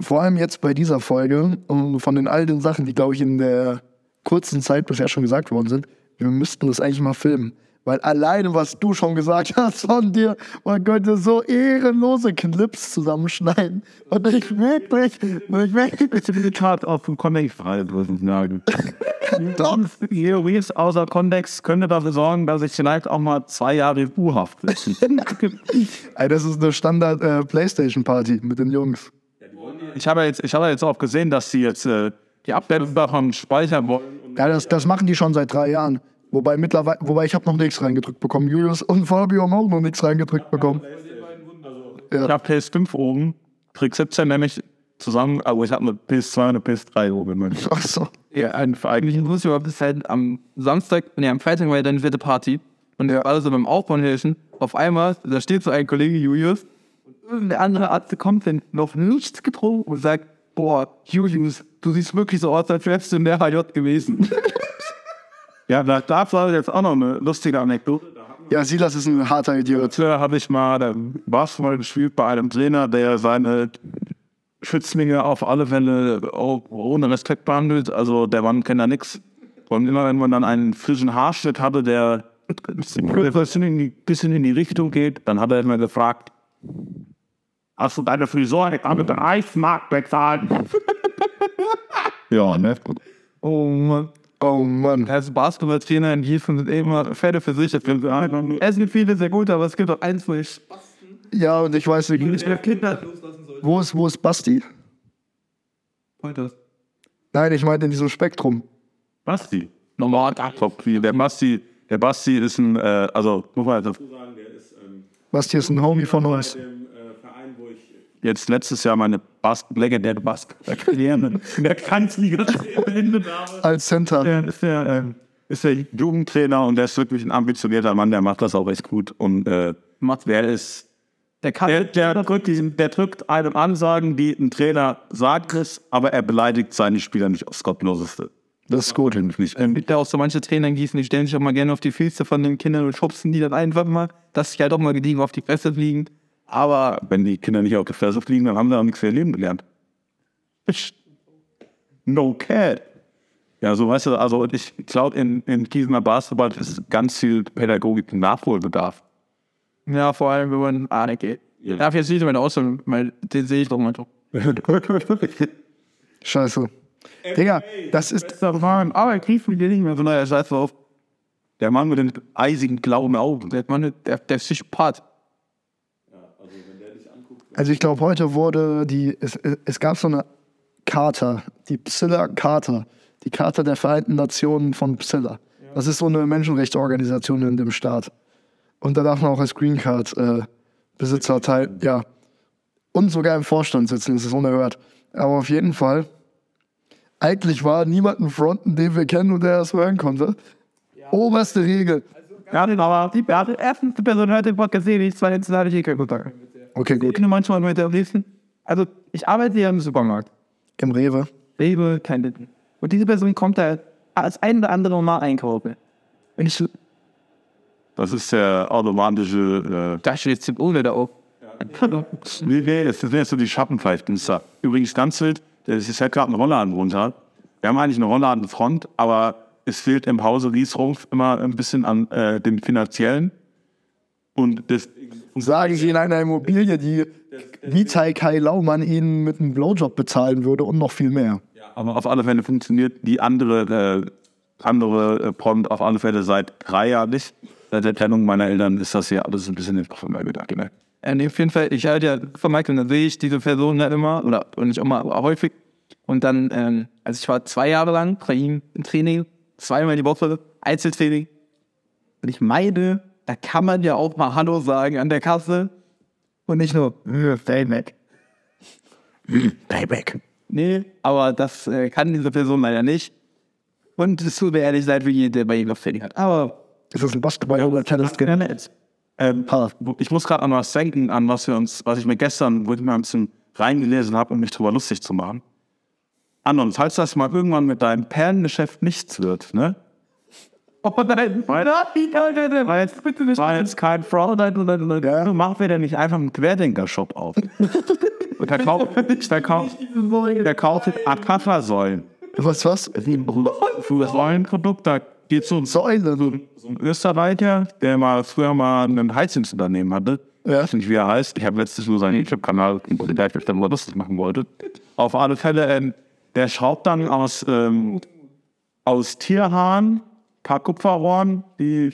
vor allem jetzt bei dieser Folge und von den all den Sachen, die, glaube ich, in der kurzen Zeit bisher schon gesagt worden sind, wir müssten das eigentlich mal filmen. Weil alleine, was du schon gesagt hast von dir, man könnte so ehrenlose Clips zusammenschneiden. Und ich wirklich, ich wirklich, Zitat auf dem Kontext frei, muss ich sagen. doch, Theories außer Kontext könnte dafür sorgen, dass ich vielleicht auch mal zwei Jahre U-Haft bin. Ey, das ist eine Standard-Playstation-Party mit den Jungs. Ich habe ja jetzt, ich habe ja jetzt auch gesehen, dass sie jetzt äh, die Updates davon speichern wollen. Ja, das, das machen die schon seit drei Jahren. Wobei mittlerweile, wobei ich habe noch nichts reingedrückt bekommen. Julius und Fabio haben auch noch nichts reingedrückt bekommen. Ich habe PS5 oben, krieg 17 nämlich zusammen, aber ich habe eine PS2 und eine PS3 oben. Ach so. Ja, ein, eigentlich ich aber bis halt am Samstag, nee, am Freitag war ja dann vierte Party. Und ja. alle so beim Aufbauen helfen. Auf einmal, da steht so ein Kollege Julius und irgendein anderer Arzt kommt, der noch nichts getrunken und sagt, boah, Julius, du siehst wirklich so aus, als wärst du in der HJ gewesen. Ja, da gab es jetzt auch noch eine lustige Anekdote. Ja, Silas ist ein harter Idiot. Da habe ich mal Basketball gespielt bei einem Trainer, der seine Schützlinge auf alle Fälle ohne Respekt behandelt. Also der Mann kennt da nichts. Und immer wenn man dann einen frischen Haarschnitt hatte, der ein bisschen in, die, bisschen in die Richtung geht, dann hat er immer gefragt, hast du deine Frisur mit der Eismark bezahlt? ja, ne? Oh Mann. Oh Mann. Als Basketballtrainer in Gießen sind immer Pferde versichert. Es gibt viele sehr gute, aber es gibt auch eins, wo ich Ja, und ich weiß nicht, Kinder loslassen sollte. wo ist, wo ist Basti? Heute. Nein, ich meine in diesem Spektrum. Basti. Normal, Der Basti, der Basti ist ein, äh, also muss man dazu sagen, der ist ähm, Basti ist ein Homie von uns. im äh, Verein, wo ich jetzt letztes Jahr meine Bas legendäre Basketball-Karriere in der Kanzliga beendet habe. Als Center. Der ist der, ähm, ist der Jugendtrainer und der ist wirklich ein ambitionierter Mann, der macht das auch echt gut. Und äh, Macht der ist, Der kann. der, der, drückt diesen, der drückt einem Ansagen, die ein Trainer sagt es, aber er beleidigt seine Spieler nicht aufs Gottloseste. Das ist gut. Nicht. Es gibt ja auch so manche Trainer in Gießen, die stellen sich auch mal gerne auf die Füße von den Kindern und schubsen die dann einfach mal, dass sie halt auch mal gediegen auf die Fresse fliegen. Aber Wenn die Kinder nicht auf der Fresse fliegen, dann haben sie auch nichts für ihr Leben gelernt. No cat. Ja, so weißt du, also ich glaube, in, in Gießener Basketball ist ganz viel Pädagogik und Nachholbedarf. ja, vor allem, wenn man Ahne geht. Ja. Darf jetzt nicht meine Ausstellung, weil den sehe ich doch mal. Scheiße. Digga, das ist. Aber kriegst du dir nicht mehr so naja, scheiß drauf. Der Mann mit den eisigen blauen Augen. Der Mann, der, der Psychopath. Also ich glaube, heute wurde die. Es, es gab so eine Charta, die Psylla Charta. Die Charta der Vereinten Nationen von Psylla. Das ist so eine Menschenrechtsorganisation in dem Staat. Und da darf man auch als Green Card äh, Besitzer teil, ja. Und sogar im Vorstand sitzen, das ist unerhört. Aber auf jeden Fall, eigentlich war niemand ein Fronten, den wir kennen und der das hören konnte. Oberste Regel. Ja, aber die, ja, die erste Person hat den Podcast gesehen, die zweite hatte ich eh keinen Kontakt. Okay, Ich gut. bin manchmal mit der nächsten. Also, ich arbeite ja im Supermarkt. Im Rewe. Rewe, kein Litten. Und diese Person kommt da als ein oder andere Mal einkaufen. Und ich Das ist der automatische. da steht jetzt ohne da auf. Äh, nee, nee, das sind jetzt so die Schattenpfeifenster. Übrigens ganz wild, das ist halt gerade ein Rollladen runter. Wir haben eigentlich eine Rollladenfront, aber es fehlt im Hause Riesrumpf immer ein bisschen an äh, dem finanziellen. Und das, Sagen Sie in einer Immobilie, die Vitai Kai Laumann Ihnen mit einem Blowjob bezahlen würde und noch viel mehr. aber auf alle Fälle funktioniert die andere, äh, andere äh, auf alle Fälle seit drei Jahren nicht. Seit der Trennung meiner Eltern ist das hier alles ein bisschen in mir gedacht. Ne? Ja, nee, auf jeden Fall, ich halte ja vermarkt und dann sehe ich diese Person halt immer, oder und nicht immer, aber häufig. Und dann, ähm, also ich war zwei Jahre lang bei ihm im Training, zweimal die Woche, Einzeltraining. Und ich meine, da kann man ja auch mal Hallo sagen an der Kasse. Und nicht nur, "Äh, Payback. Payback. Nee, aber das äh, kann diese Person leider nicht. Und es tut mir ehrlich leid für jeden, der bei ihm noch Training hat. Aber Ist das ein Basketball oder Tennis? Ähm, ich muss gerade an was denken, an was wir uns, was ich mir gestern, wo ich mal ein bisschen reingelesen habe, um mich darüber lustig zu machen. Anon, falls das mal irgendwann mit deinem Perlengeschäft nichts wird, ne? Oh nein, Weil- War jetzt, war jetzt kein Fraud, ja. machen wir denn nicht einfach einen Querdenker-Shop auf? Und der kauft, der kauft, der kauft Akata-Säulen. Was, was? Säulenprodukt, da geht so ein, Säule. so ein Österreicher, der mal früher mal ein Heizungsunternehmen hatte. Ja. Ich weiß nicht, wie er heißt. Ich habe letztens nur seinen YouTube-Kanal, der ich dann mal lustig machen wollte. Auf alle Fälle, ähm, der schraubt dann aus, ähm, aus Tierhaaren, paar Kupferrohren, die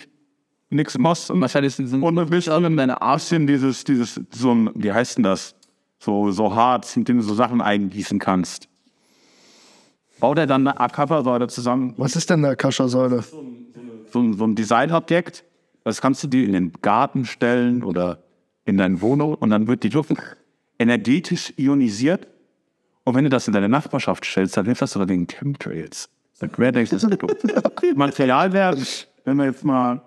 nichts kosten. wahrscheinlich sind sie Und ein bisschen, deine Arsch. bisschen dieses, dieses, so ein, wie heißt denn das? So, so hart, mit dem du so Sachen eingießen kannst. Baut er dann eine Akappa-Säule zusammen Was ist denn eine Kascha-Säule? so, ein- so ein Designobjekt, das kannst du dir in den Garten stellen oder in deine Wohnung und dann wird die Luft energetisch ionisiert. Und wenn du das in deine Nachbarschaft stellst, dann hilft das sogar den Chemtrails. Dann querdenkst du, Materialwert, wenn wir jetzt mal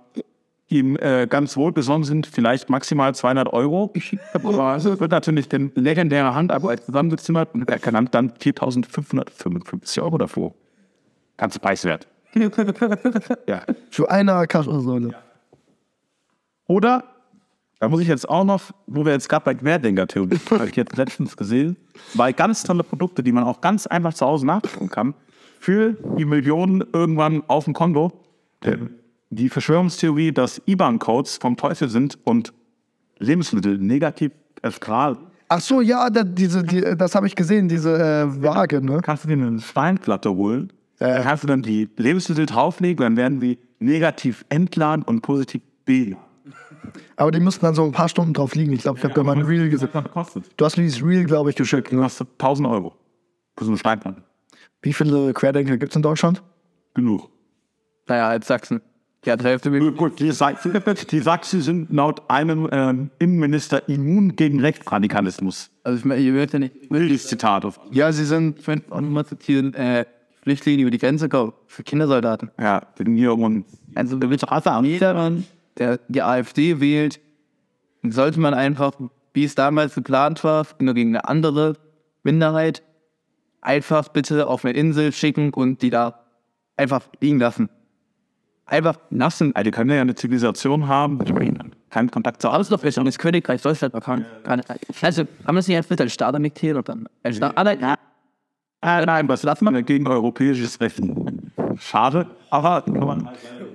ihm äh, ganz wohlbesonnen sind, vielleicht maximal 200 Euro. Aber es wird natürlich den legendäre Handarbeit zusammengezimmert und er kann dann 4.555 Euro davor. Ganz preiswert. Ja. Für eine Akasha-Säule. Oder, da muss ich jetzt auch noch, wo wir jetzt gerade bei Querdenker-Theorie, habe ich jetzt letztens gesehen, weil ganz tolle Produkte, die man auch ganz einfach zu Hause nachgucken kann, für die Millionen irgendwann auf dem Konto. Die Verschwörungstheorie, dass IBAN-Codes vom Teufel sind und Lebensmittel negativ eskal. Ach so, ja, da, diese, die, das habe ich gesehen, diese äh, Waage, ne? Kannst du dir eine Steinplatte holen, da kannst du dann die Lebensmittel drauflegen, dann werden die negativ entladen und positiv B. Aber die müssten dann so ein paar Stunden drauf liegen. Ich glaube, ich habe da mal ein Reel gesehen. Du hast mir dieses Reel, glaube ich, geschickt. Du hast 1000 Euro für so eine Steinplatte. Wie viele Querdenker gibt es in Deutschland? Genug. Naja, als Sachsen. Ja, die Hälfte mit Gut, die Sachsen, die Sachsen sind laut einem ähm, Innenminister immun gegen Rechtsradikalismus. Also ich meine, ihr hört ja nicht. Wildes Zitat. Auf. Ja, sie sind. Ich könnte auch nochmal zitieren, äh, Flüchtlinge über die Grenze kommen für Kindersoldaten. Ja, wegen hier irgendwann. Also da wird Rasse jeder Mann, der die AfD wählt, sollte man einfach, wie es damals geplant war, nur gegen eine andere Minderheit, einfach bitte auf eine Insel schicken und die da einfach liegen lassen. Einfach lassen. Also, die können ja eine Zivilisation haben, keinen Kontakt zu Alles noch besser. Und das Königreich Deutschland war kein, keine, Also, haben wir es nicht einfach als Staat annektiert oder dann? Als Staat, ah, nein, ja. Ah, nein, was lassen wir gegen europäisches Recht? Schade, aber kann man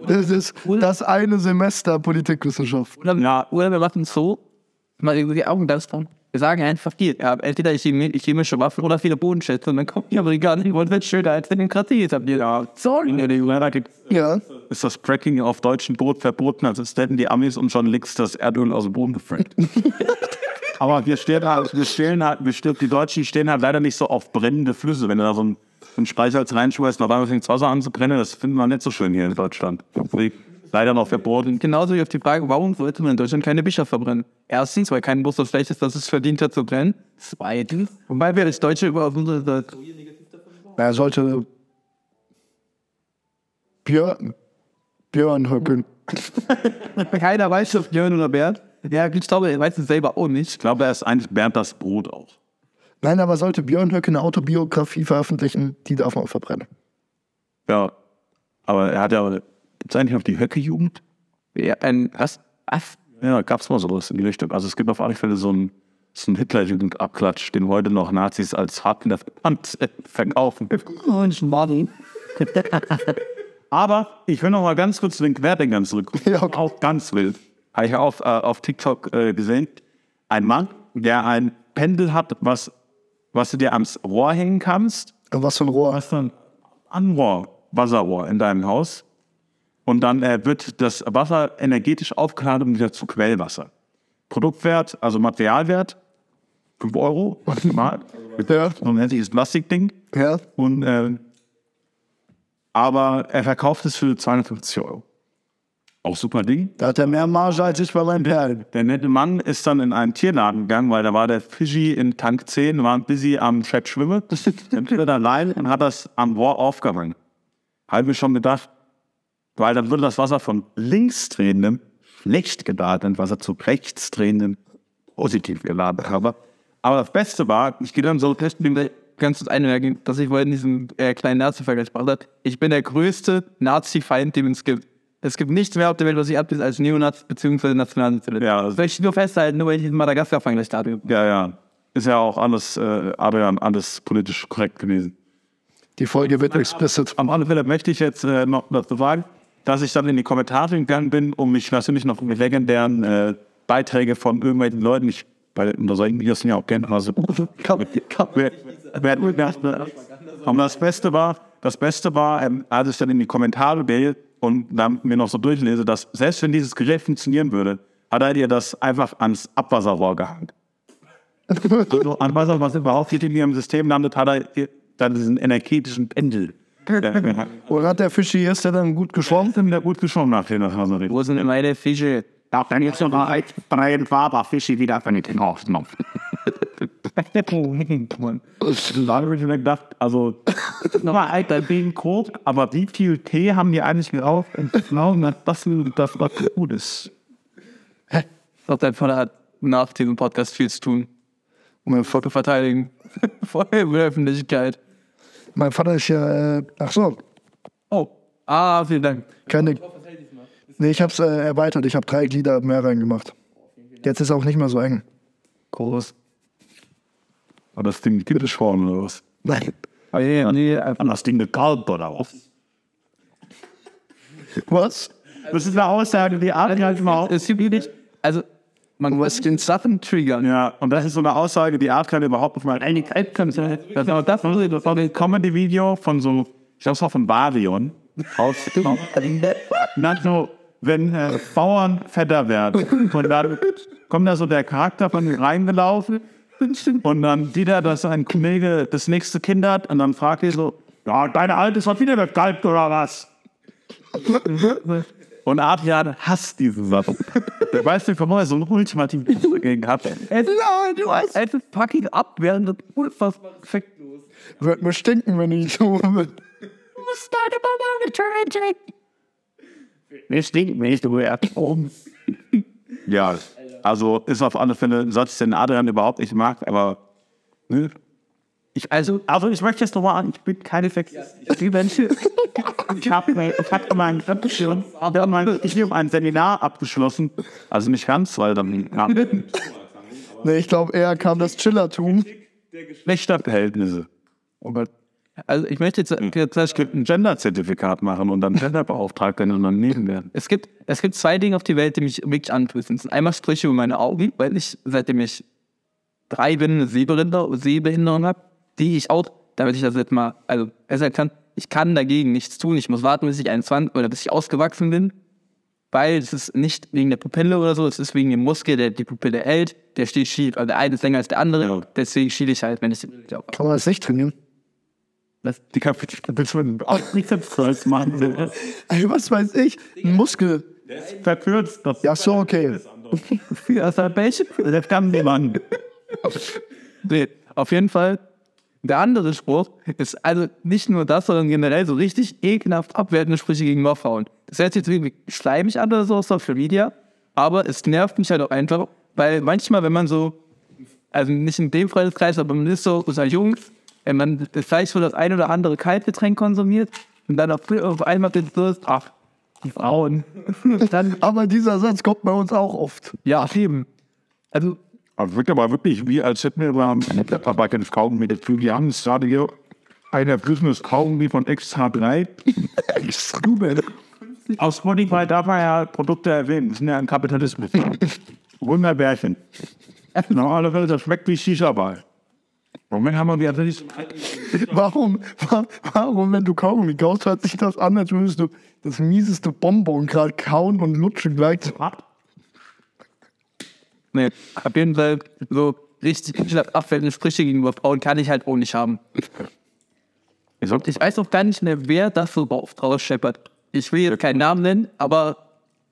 Das ist das eine Semester Politikwissenschaft. Oder, Ja. oder wir machen es so, mal über die Augen das dann. Wir sagen einfach hier, entweder ich chemi- chemische Waffen oder viele Bodenschätze und dann kommen die Amerikaner, die wollen es schöner als Demokratie etablieren. Ja, sorry. in EU gibt- Ja. ist das Fracking auf deutschen Boot verboten, als es hätten die Amis und John Licks das Erdöl aus dem Boden gefrackt. Aber wir stehen halt, wir stehen halt, wir stehen, die Deutschen stehen halt leider nicht so auf brennende Flüsse. Wenn du da so ein, so ein Speicherholz reinschmeißt, und auf einmal fängt das Wasser an zu brennen, das finden wir nicht so schön hier in Deutschland. Deswegen Leider noch verboten. Genauso wie auf die Frage, warum sollte man in Deutschland keine Bücher verbrennen? Erstens, weil kein Bus so schlecht ist, dass es verdient hat zu brennen. Zweitens, wobei wir als Deutsche über unsere. Er sollte Björn, Björn Höcken. Keiner weiß, ob Björn oder Bert. Ja, ich glaube, er weiß es selber auch nicht. Ich glaube, er ist eigentlich Bernd das Brot auch. Nein, aber sollte Björn Höcke eine Autobiografie veröffentlichen, die darf man auch verbrennen. Ja. Aber er hat ja. Gibt es eigentlich noch die Höcke-Jugend? Ja, ein, was? Was? Ja, gab es mal sowas in die Richtung. Also es gibt auf alle Fälle so einen, so einen Hitler-Jugend-Abklatsch, den heute noch Nazis als Hartner verkaufen. Aber ich will noch mal ganz kurz zu den Querdenkern zurückkommen. Ja, okay. Auch ganz wild. Habe ich auf, äh, auf TikTok äh, gesehen. Ein Mann, der ein Pendel hat, was, was du dir ans Rohr hängen kannst. Was für ein Rohr. hast dann ein Rohr, Wasserrohr in deinem Haus. Und dann äh, wird das Wasser energetisch aufgeladen wieder zu Quellwasser. Produktwert, also Materialwert, 5 Euro maximal. Ja. So ein hässliches Plastikding. Ja. Und, äh, aber er verkauft es für 250 Euro. Auch super Ding. Da hat er mehr Marge als ich bei meinen Perlen. Der nette Mann ist dann in einen Tierladen gegangen, weil da war der Fischi in Tank 10, war busy am Chat schwimmen. Dann steht er allein und hat das am Rohr aufgehangen. Habe ich schon gedacht, weil dann würde das Wasser von links drehendem, schlecht geladenen Wasser zu rechts drehendem positiv geladen haben. Aber das Beste war, ich gehe dann so testen, Ganz kurz einmerken, dass ich vorhin diesen äh, kleinen Nazi-Vergleich gemacht habe. Ich bin der größte Nazi-Feind, den es gibt. Es gibt nichts mehr auf der Welt, was ich ablese als Neonazi bzw. Nationalsozialist. Ja, das will ich nur festhalten, nur weil ich diesen Madagaskar-Vergleich da habe. ja, ja, ist ja auch alles, äh, Adrian, alles politisch korrekt gewesen. Die Folge wird explicit. Am alle Fälle möchte ich jetzt äh, noch dazu sagen, dass ich dann in die Kommentare gegangen bin, um mich natürlich noch die legendären äh, Beiträge von irgendwelchen Leuten, ich bei unter solchen Videos sind ja auch gerne so. Wer- wer- Aber das Beste war, das Beste war, ähm, als ich dann in die Kommentare gehe und dann mir noch so durchlese, dass selbst wenn dieses Gerät funktionieren würde, hat er dir das einfach ans Abwasserrohr gehangen. Also an Wasser, was überhaupt nicht in ihrem System landet, hat er dann diesen energetischen Pendel. Der Und hat der Fischi, ist der dann gut geschwommen? ist wieder gut geschwommen nach den Haserin. Wo sind meine Fische? Auch dann jetzt noch ein breien Faber Fische wieder von den aufgenommen. Da habe ich mir gedacht, also, nochmal alter Ding grob, aber wie viel Tee haben die eigentlich glauben, dass das, das was gut ist? Ich glaube, dein Vater hat nach diesem Podcast viel zu tun, um ein Foto verteidigen. Vor der Öffentlichkeit. Mein Vater ist ja, äh, ach so, Oh. Ah, vielen Dank. keine. Nee, ich hab's äh, erweitert. Ich habe drei Glieder mehr reingemacht. Jetzt ist auch nicht mehr so eng. Groß. Aber das Ding gibt es schon, oder was? Nein. Oh, yeah, nee, äh, Haben das Ding gekalbt, oder was? Was? Das ist eine Aussage, die atmet halt mal es gibt nicht. Also, man muss den Sachen triggern. Ja, und das ist so eine Aussage, die Art kann überhaupt nicht mal. Die Kalb kommt ja. Das war das, das war ein Comedy-Video von so, ich glaube, es war von Barion. Dann so, wenn äh, Bauern fetter werden. Und dann kommt da so der Charakter von ihm reingelaufen. Und dann sieht er, dass ein Kollege das nächste Kind hat. Und dann fragt er so, ja, deine Alte ist was wieder gekalbt oder was? Und Adrian hasst diese Sache. Der weiß nicht, warum er so einen ultimativen Witz dagegen hat. Es ist, du hast es ist fucking abwehren, das ist unfassbar effektlos. Wird mir stinken, wenn ich so. Mir stinkt nicht, du oben. Ja, also ist auf alle Fälle ein Satz, den Adrian überhaupt nicht mag, aber. Ne? Ich, also, Also ich möchte jetzt nochmal an, ich bin keine Sexist. Ich liebe Menschen. Ich habe ich hab mal ein abgeschlossen. Ich habe ein Seminar abgeschlossen. Also nicht ganz, weil dann ja, Nee, ich glaube, eher kam das Chillertum. Geschlechterverhältnisse. Und also ich möchte jetzt, jetzt ich könnte ein Gender-Zertifikat machen und dann Genderbeauftragter in Unternehmen werden. es gibt, es gibt zwei Dinge auf die Welt, die mich wirklich. Das sind einmal Sprüche über meine Augen, weil ich, seitdem ich drei bin, eine Sehbehinderung, Sehbehinderung habe, die ich auch, damit ich das jetzt mal, also besser kann, ich kann dagegen nichts tun. Ich muss warten, bis ich 21 oder bis ich ausgewachsen bin, weil es ist nicht wegen der Pupille oder so, es ist wegen dem Muskel, der die Pupille hält, der steht schief. Also der eine ist länger als der andere, Ja. deswegen schiele ich halt, wenn ich. Kann man das nicht trainieren? Die Kapitel auch nicht selbst machen. Ey, was weiß ich? Ein Muskel. Verkürzt. Das Ja, so, okay. Das hat welche? das kann niemand. Nee, auf jeden Fall. Der andere Spruch ist also nicht nur das, sondern generell so richtig ekelhaft abwertende Sprüche gegen Frauen. Das hört sich jetzt irgendwie schleimig an oder so auf Social Media, aber es nervt mich halt auch einfach, weil manchmal, wenn man so, also nicht in dem Freundeskreis, aber man ist so unter Jungs, wenn man vielleicht so das ein oder andere Kaltgetränk konsumiert und dann auf, auf einmal den Durst, ach, die Frauen. dann, Aber dieser Satz kommt bei uns auch oft. ja, eben. Also, Aber wirkt aber wirklich wie, als hätten wir beim Papa des Kaugummi mit der Wir haben es gerade hier ein erfrissendes Kaugummi von XH3. Aus Spotify darf man ja Produkte erwähnen. Das sind ja ein Kapitalismus. Wunderbärchen. Fälle, das schmeckt wie Shisha-Ball. Moment, haben wir wieder das Warum, wa- warum, wenn du Kaugummi kaust, hört sich das an, als würdest du das mieseste Bonbon gerade kauen und lutschen gleichzeitig. Nee, auf jeden Fall so richtig abwertende Sprüche gegenüber Frauen kann ich halt auch nicht haben. Ich sag, Ich weiß auch gar nicht mehr, wer das so rausscheppert. Ich will jetzt keinen Namen nennen, aber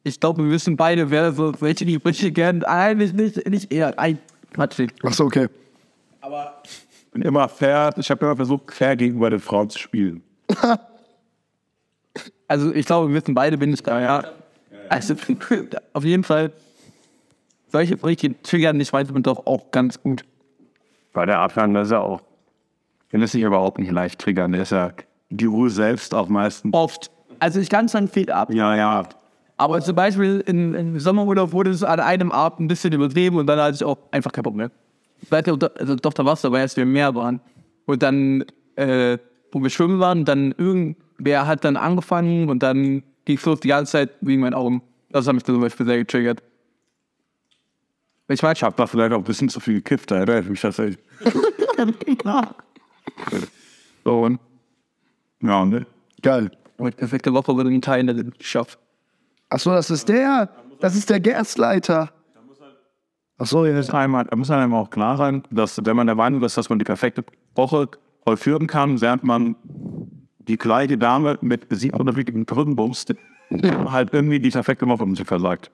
ich glaube, wir wissen beide, wer so welche die Sprüche gern eigentlich nicht, nicht eher ein Quatsch. Ach so, okay. bin immer fair. Ich habe immer versucht, fair gegenüber den Frauen zu spielen. Also ich glaube, wir wissen beide, bin ich da, ja. Also auf jeden Fall, solche Sprüche triggern mich manchmal doch auch ganz gut. Bei der das ist ja auch. Den lässt sich überhaupt nicht leicht triggern. Der ist ja die Ruhe selbst auch meistens. Oft. Also ich kann es dann viel ab. Ja, ja. Aber zum Beispiel in, im Sommerurlaub wurde es an einem Abend ein bisschen übertrieben und dann hatte ich auch einfach keinen Bock mehr. Da- also doch, da war es dabei, als wir im Meer waren. Und dann, äh, wo wir schwimmen waren, dann irgendwer hat dann angefangen und dann ging es los die ganze Zeit wegen meinen Augen. Das hat mich zum Beispiel sehr getriggert. Ich meine, Ich habe da vielleicht auch ein bisschen zu viel gekifft, da erinnere ich mich tatsächlich. so, und. Ja, ne? Geil. die perfekte Woche würde ein Teil nicht geschafft. Ach so, das ist der. Das ist der Gerstleiter. Ach so, ja. Einmal, da muss einem auch klar sein, dass wenn man der Meinung ist, dass man die perfekte Woche vollführen kann, während man die gleiche Dame mit besiegt oder wirklichen Dritten bumst, halt irgendwie die perfekte Woche um sich versagt.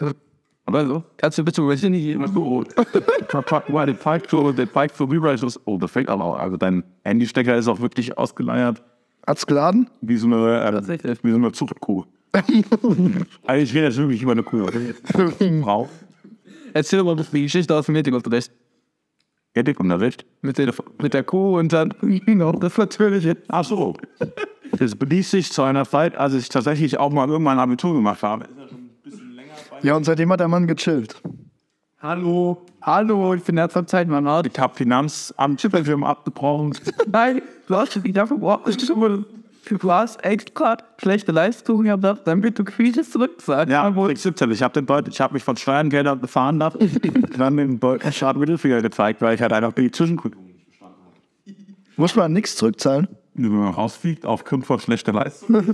Und Oder so? Kannst du bitte nicht Well, der Pike für, der Pike für Rewrite ist, oh, das fängt aber auch. Also dein Handystecker ist auch wirklich ausgeleiert. Hat's geladen? Wie so eine, äh, Tatsächlich. wie so eine Zuchtkuh. also ich rede jetzt wirklich über eine Kuh. Frau. Erzähl mal die Geschichte aus dem und Recht. Mit, der- mit der Kuh und dann genau, das natürlich. Ach so. Das beließ sich zu einer Zeit, als ich tatsächlich auch mal irgendwann ein Abitur gemacht habe. Ja, und seitdem hat der Mann gechillt. Hallo, hallo, ich bin ernsthaft Zeitmann. Ah, Ich habe Finanzamt Firma abgebrochen. Nein, du hast dich dafür gebraucht, du hast extra schlechte Leistungen gehabt, damit du vieles zurückzahlst. Ja, ich 17. Ich habe den ich habe mich von Steuergeldern befahren lassen. dann den Staat Mittelfinger gezeigt, weil ich halt einfach die Zwischenkultur Muss man nichts zurückzahlen? Wenn man rausfliegt aufgrund von schlechter Leistung.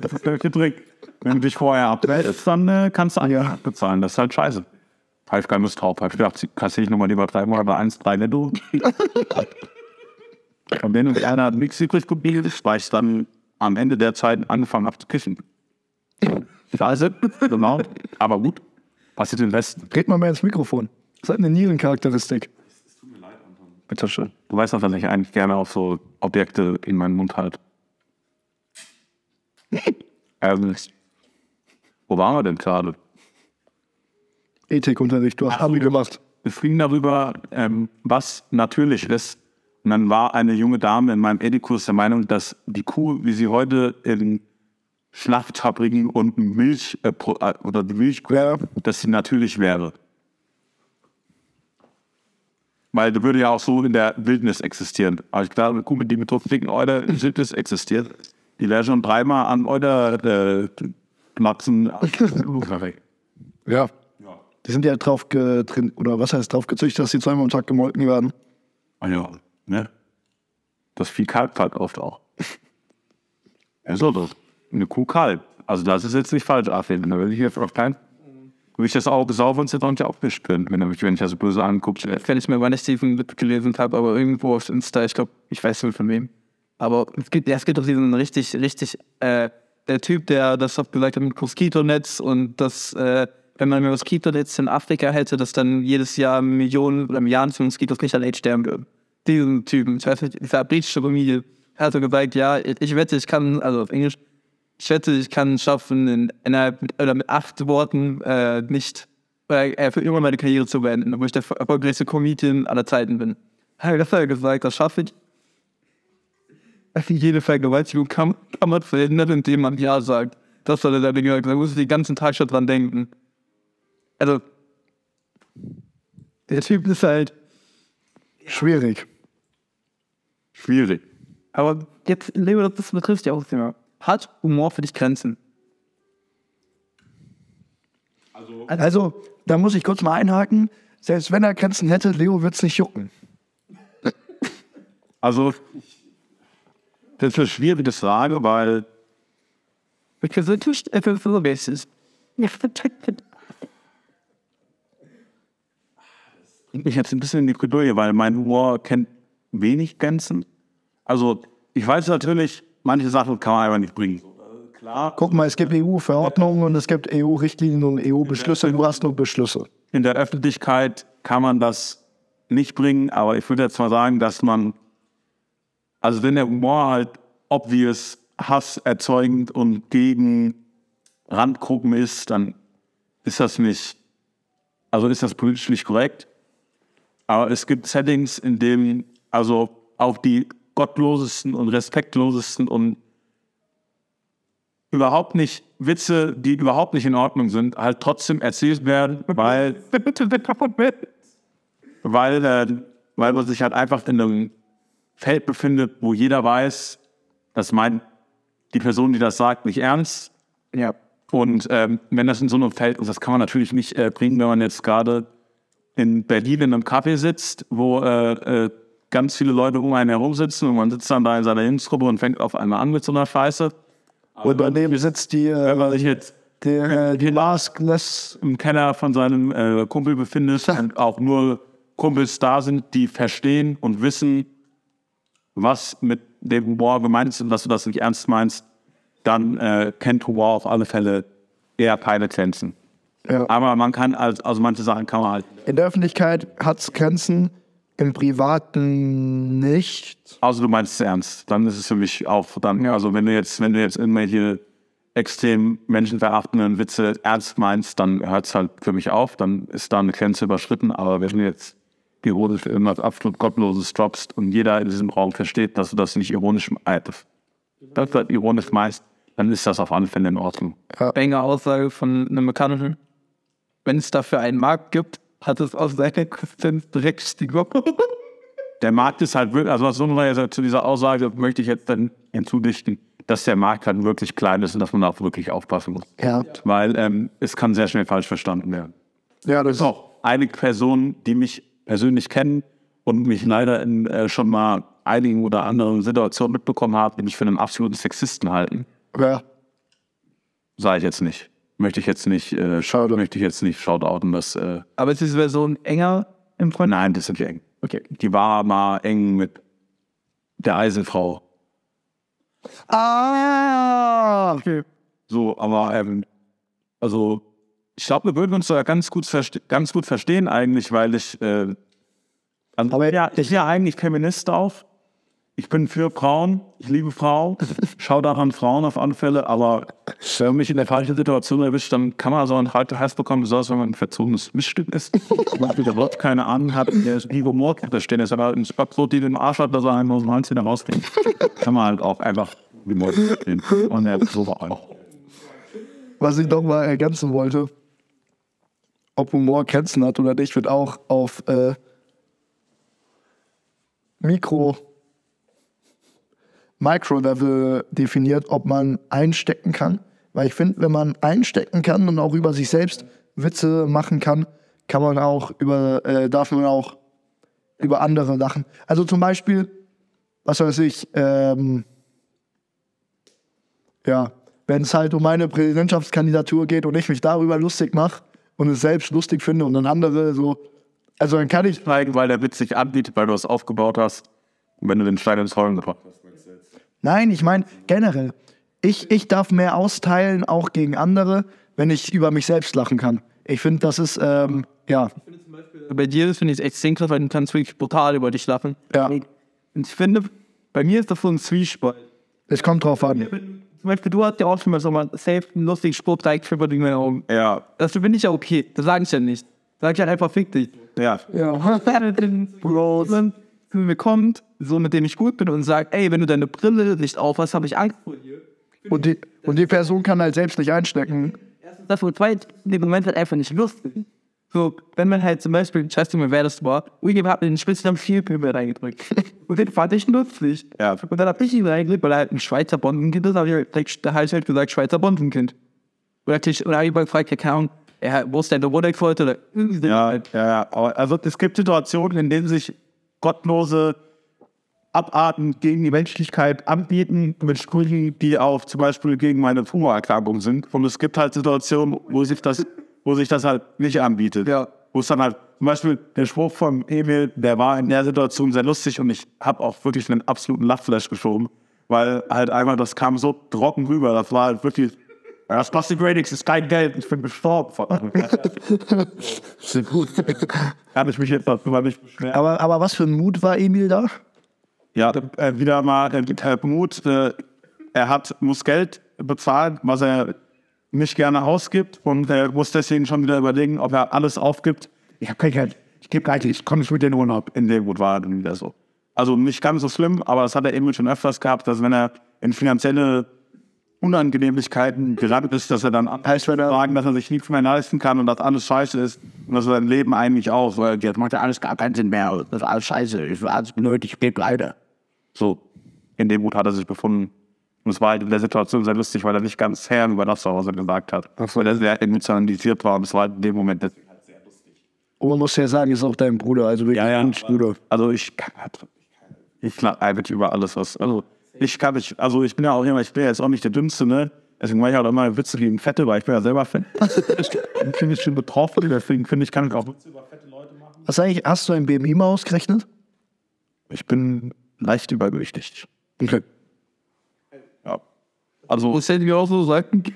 das ist der Trick. Wenn du dich vorher abmeldest, dann äh, kannst du ja. bezahlen. Das ist halt scheiße. Habe ich keine Lust drauf. Habe ich gedacht, kassiere ich nochmal lieber drei Monate eins, drei netto. Und wenn uns einer nichts übrig geblieben ist, weil ich dann am Ende der Zeit angefangen habe zu kiffen. Scheiße, genau. Aber gut, passiert im Westen. Red mal mehr ins Mikrofon. Das hat eine Nierencharakteristik. Bitte schön. Du weißt doch, dass ich eigentlich gerne auch so Objekte in meinen Mund halte. ähm, wo waren wir denn gerade? Ethikunterricht, du hast Abi gemacht. Es ging darüber, ähm, was natürlich ist. Und dann war eine junge Dame in meinem Ethikurs der Meinung, dass die Kuh, wie sie heute in Schlachtfabriken und Milch äh, äh, oder die Milchkuh, Ja. dass sie natürlich wäre. Weil die würde ja auch so in der Wildnis existieren. Aber ich glaube, eine Kuh, mit dicken Euter in Wildnis existiert, die wäre schon dreimal an Euter äh, Platzen. Ja. Die sind ja drauf getrennt, oder was heißt drauf gezüchtet, dass die zweimal am Tag gemolken werden. Ah ja, ne? Das Vieh kalbt halt oft auch. Ja, so das. Eine Kuh kalbt. Also das ist jetzt nicht falsch, Afin. Da will ich hier auf keinen... Will ich das auch besaufen und jetzt auch bespüren, wenn, mich- wenn ich das böse angucke. wenn ich mir mal nicht Stephen gelesen habe, aber irgendwo auf Insta, ich glaube, ich weiß nicht von wem. Aber es gibt, es gibt doch diesen richtig, richtig, äh, der Typ, der das auch gesagt hat mit Moskitonetz und dass, äh, wenn man Moskitonetz in Afrika hätte, dass dann jedes Jahr Millionen oder Milliarden von Moskitos nicht an AIDS sterben würden. Diesen Typen, ich weiß nicht, dieser britische Familie, hat so gesagt, ja, ich, ich wette, ich kann, also auf Englisch, ich wette, ich kann es schaffen, in, innerhalb mit, oder mit acht Worten äh, nicht äh, äh, für immer meine Karriere zu beenden, obwohl ich der erfolgreichste Comedian aller Zeiten bin. Das hat er gesagt, das schaffe ich. Also Jede Vergewaltigung kann, kann man verhindern, indem man Ja sagt. Das soll er da gesagt. Da muss ich den ganzen Tag schon dran denken. Also, der Typ ist halt. Schwierig. Schwierig. Aber jetzt, Leo, das betrifft ja auch das Thema. Hat Humor für dich Grenzen? Also, da muss ich kurz mal einhaken. Selbst wenn er Grenzen hätte, Leo wird es nicht jucken. Also, das ist eine schwierige Frage, weil Because it if it was basis. bringt mich jetzt ein bisschen in die Bredouille, weil mein Humor kennt wenig Grenzen. Also, ich weiß natürlich, manche Sachen kann man einfach nicht bringen. Klar, Guck mal, es gibt EU-Verordnungen und es gibt EU-Richtlinien und EU-Beschlüsse. Du hast nur Beschlüsse. in der Öffentlichkeit kann man das nicht bringen, aber ich würde jetzt mal sagen, dass man, also wenn der Humor halt obvious Hass erzeugend und gegen Randgruppen ist, dann ist das nicht, also ist das politisch nicht korrekt. Aber es gibt Settings, in denen also auch die gottlosesten und respektlosesten und überhaupt nicht Witze, die überhaupt nicht in Ordnung sind, halt trotzdem erzählt werden, weil, weil, äh, weil man sich halt einfach in einem Feld befindet, wo jeder weiß, das meint die Person, die das sagt, nicht ernst. Ja. Und ähm, wenn das in so einem Feld ist, das kann man natürlich nicht äh, bringen, wenn man jetzt gerade in Berlin in einem Café sitzt, wo äh, äh, ganz viele Leute um einen herum sitzen und man sitzt dann da in seiner Lebensgruppe und fängt auf einmal an mit so einer Scheiße. Und daneben sitzt die, Wenn äh, man sich jetzt der, äh, die Lars Glass. im Keller von seinem äh, Kumpel befindet und auch nur Kumpels da sind, die verstehen und wissen, was mit dem Humor gemeint ist und dass du das nicht ernst meinst, dann äh, kennt Humor auf alle Fälle eher keine Grenzen. Ja. Aber man kann, als, also manche Sachen kann man halt. In der Öffentlichkeit hat es Grenzen, im Privaten nicht. Also du meinst es ernst, dann ist es für mich auch dann, also wenn du jetzt, wenn du jetzt irgendwelche extrem menschenverachtenden Witze ernst meinst, dann hört es halt für mich auf, dann ist da eine Grenze überschritten. Aber wenn du jetzt ironisch irgendwas absolut Gottloses droppst und jeder in diesem Raum versteht, dass du das nicht ironisch meinst, das halt ironisch meinst, dann ist das auf alle Fälle in Ordnung. Banger Aussage von einem Bekannten. Wenn es dafür einen Markt gibt, hat es aus seiner Existenz direkt. Der Markt ist halt wirklich, also was soll man jetzt zu dieser Aussage möchte ich jetzt dann hinzudichten, dass der Markt halt wirklich klein ist und dass man auch wirklich aufpassen muss. Ja. Weil ähm, es kann sehr schnell falsch verstanden werden. Ja, das ist auch einige Personen, die mich persönlich kennen und mich leider in äh, schon mal einigen oder anderen Situationen mitbekommen haben, die mich für einen absoluten Sexisten halten. Ja. Sage ich jetzt nicht. Möchte ich jetzt nicht, äh, Schade. möchte ich jetzt nicht shoutouten, das, äh, Aber ist diese Version enger im Freund? nein, das sind die eng. Okay. Die war mal eng mit der Eisenfrau. Ah! okay. So, aber ähm, also ich glaube, wir würden uns da ganz gut, verste ganz gut verstehen eigentlich, weil ich, äh, also, Aber- ja, ich bin ja eigentlich Feminist auf. Ich bin für Frauen, ich liebe Frauen, schau daran Frauen auf alle Fälle, aber wenn man mich in der falschen Situation erwischt, dann kann man so einen halben Hals bekommen, besonders wenn man ein verzogenes Missstück ist. Man überhaupt keine Ahnung hat, der ist wie Humor da stehen ist, aber ein Spackbrot, die den Arsch hat, dass er einen aus dem Hals wieder rausbringt, kann man halt auch einfach wie Humor stehen. Und er so war auch. Was ich noch mal ergänzen wollte, ob Humor Grenzen hat oder nicht, wird auch auf äh, Mikro, Micro-Level definiert, ob man einstecken kann. Weil ich finde, wenn man einstecken kann und auch über sich selbst Witze machen kann, kann man auch über, äh, darf man auch über andere lachen. Also zum Beispiel, was weiß ich, ähm, ja, wenn es halt um meine Präsidentschaftskandidatur geht und ich mich darüber lustig mache und es selbst lustig finde und dann andere so, also dann kann ich, zeigen, weil der Witz sich anbietet, weil du es aufgebaut hast. Wenn du den Stein ins Rollen gebracht hast. Nein, ich meine generell, ich, ich darf mehr austeilen, auch gegen andere, wenn ich über mich selbst lachen kann. Ich finde, das ist, ähm, ja, Bei dir finde ich es extrem krass, weil du kannst wirklich brutal über dich lachen. ja, Und ich finde, bei mir ist das so ein Zwiespalt. es kommt drauf an. Zum Beispiel, du hast ja auch schon mal so mal safe einen lustigen Spruch, zeigt für in meinen Augen. Ja, Das finde ich ja okay. Das sage ich ja nicht. Sag ich halt einfach, fick dich. ja. Ja. Wenn zu mir kommt, so mit dem ich gut bin und sagt, ey, wenn du deine Brille nicht auf hast, habe ich Angst vor dir. Und die, und die Person kann halt selbst nicht einstecken. Das und zweitens, in dem Moment halt einfach nicht lustig. So, wenn man halt zum Beispiel, ich weiß nicht mehr, wer das war, William hat mir den Spitznamen Vielpimmel reingedrückt. und den fand ich lustig. Ja. Und dann hab ich ihn reingedrückt, weil er halt ein Schweizer Bondenkind ist, aber da habe ich halt gesagt, Schweizer Bondenkind. Oder ich, oder hab ich mal gefragt, keine Ahnung, er, wo ist denn der Wodex heute? Oder irgendwie so. Ja, ja, also es gibt Situationen, in denen sich gottlose Abarten gegen die Menschlichkeit anbieten, mit Sprüchen, die auch zum Beispiel gegen meine Tumorerkrankung sind. Und es gibt halt Situationen, wo sich das, wo sich das halt nicht anbietet. Ja. Wo es dann halt, zum Beispiel der Spruch von Emil, der war in der Situation sehr lustig und ich habe auch wirklich einen absoluten Lachflash geschoben, weil halt einmal das kam so trocken rüber. Das war halt wirklich, das kostet nichts, das ist kein Geld, ich bin gestorben. Sind gut. Kann ich mich jetzt darüber nicht beschweren. Aber, aber was für ein Mut war Emil da? Ja, äh, wieder mal äh, Herr Mut, äh, er hat, muss Geld bezahlen, was er nicht gerne ausgibt und er muss deswegen schon wieder überlegen, ob er alles aufgibt. Ich habe kein Geld, ich gebe Geld, ich komme nicht mit den Urlaub. In dem Mut war er dann wieder so. Also nicht ganz so schlimm, aber das hat er eben schon öfters gehabt, dass wenn er in finanzielle Unangenehmlichkeiten gelandet ist, dass er dann heißt, wenn er sagen, dass er sich nichts mehr leisten kann und dass alles scheiße ist und dass sein Leben eigentlich auch, weil jetzt macht er alles gar keinen Sinn mehr, das ist alles scheiße, ich will alles benötigt, ich gebe leider. So, in dem Mut hat er sich befunden. Und es war halt in der Situation sehr lustig, weil er nicht ganz Herr über das, was er gesagt hat. Weil er sehr emotionalisiert war und es war halt in dem Moment das Und man muss ja sagen, ist auch dein Bruder, also wirklich ja, ja, ein Bruder. Also ich kann, ich lache eigentlich über alles, was. Also ich kann nicht, also ich bin ja auch immer, ich bin ja jetzt auch nicht der Dümmste, ne? Deswegen mache ich auch immer Witze gegen Fette, weil ich bin ja selber fett. ich bin jetzt schon betroffen, deswegen finde ich, kann ich auch Witze über fette Leute machen. Was eigentlich, hast du ein BMI mal ausgerechnet? Ich bin leicht übergewichtig. Okay. Ja. Also, Das hätte ich auch so sagen.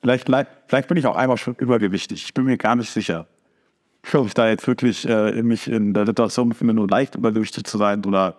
Vielleicht, vielleicht bin ich auch einmal schon übergewichtig. Ich bin mir gar nicht sicher. Ob ich da jetzt wirklich äh, mich in der Situation befinde, nur leicht übergewichtig zu sein oder.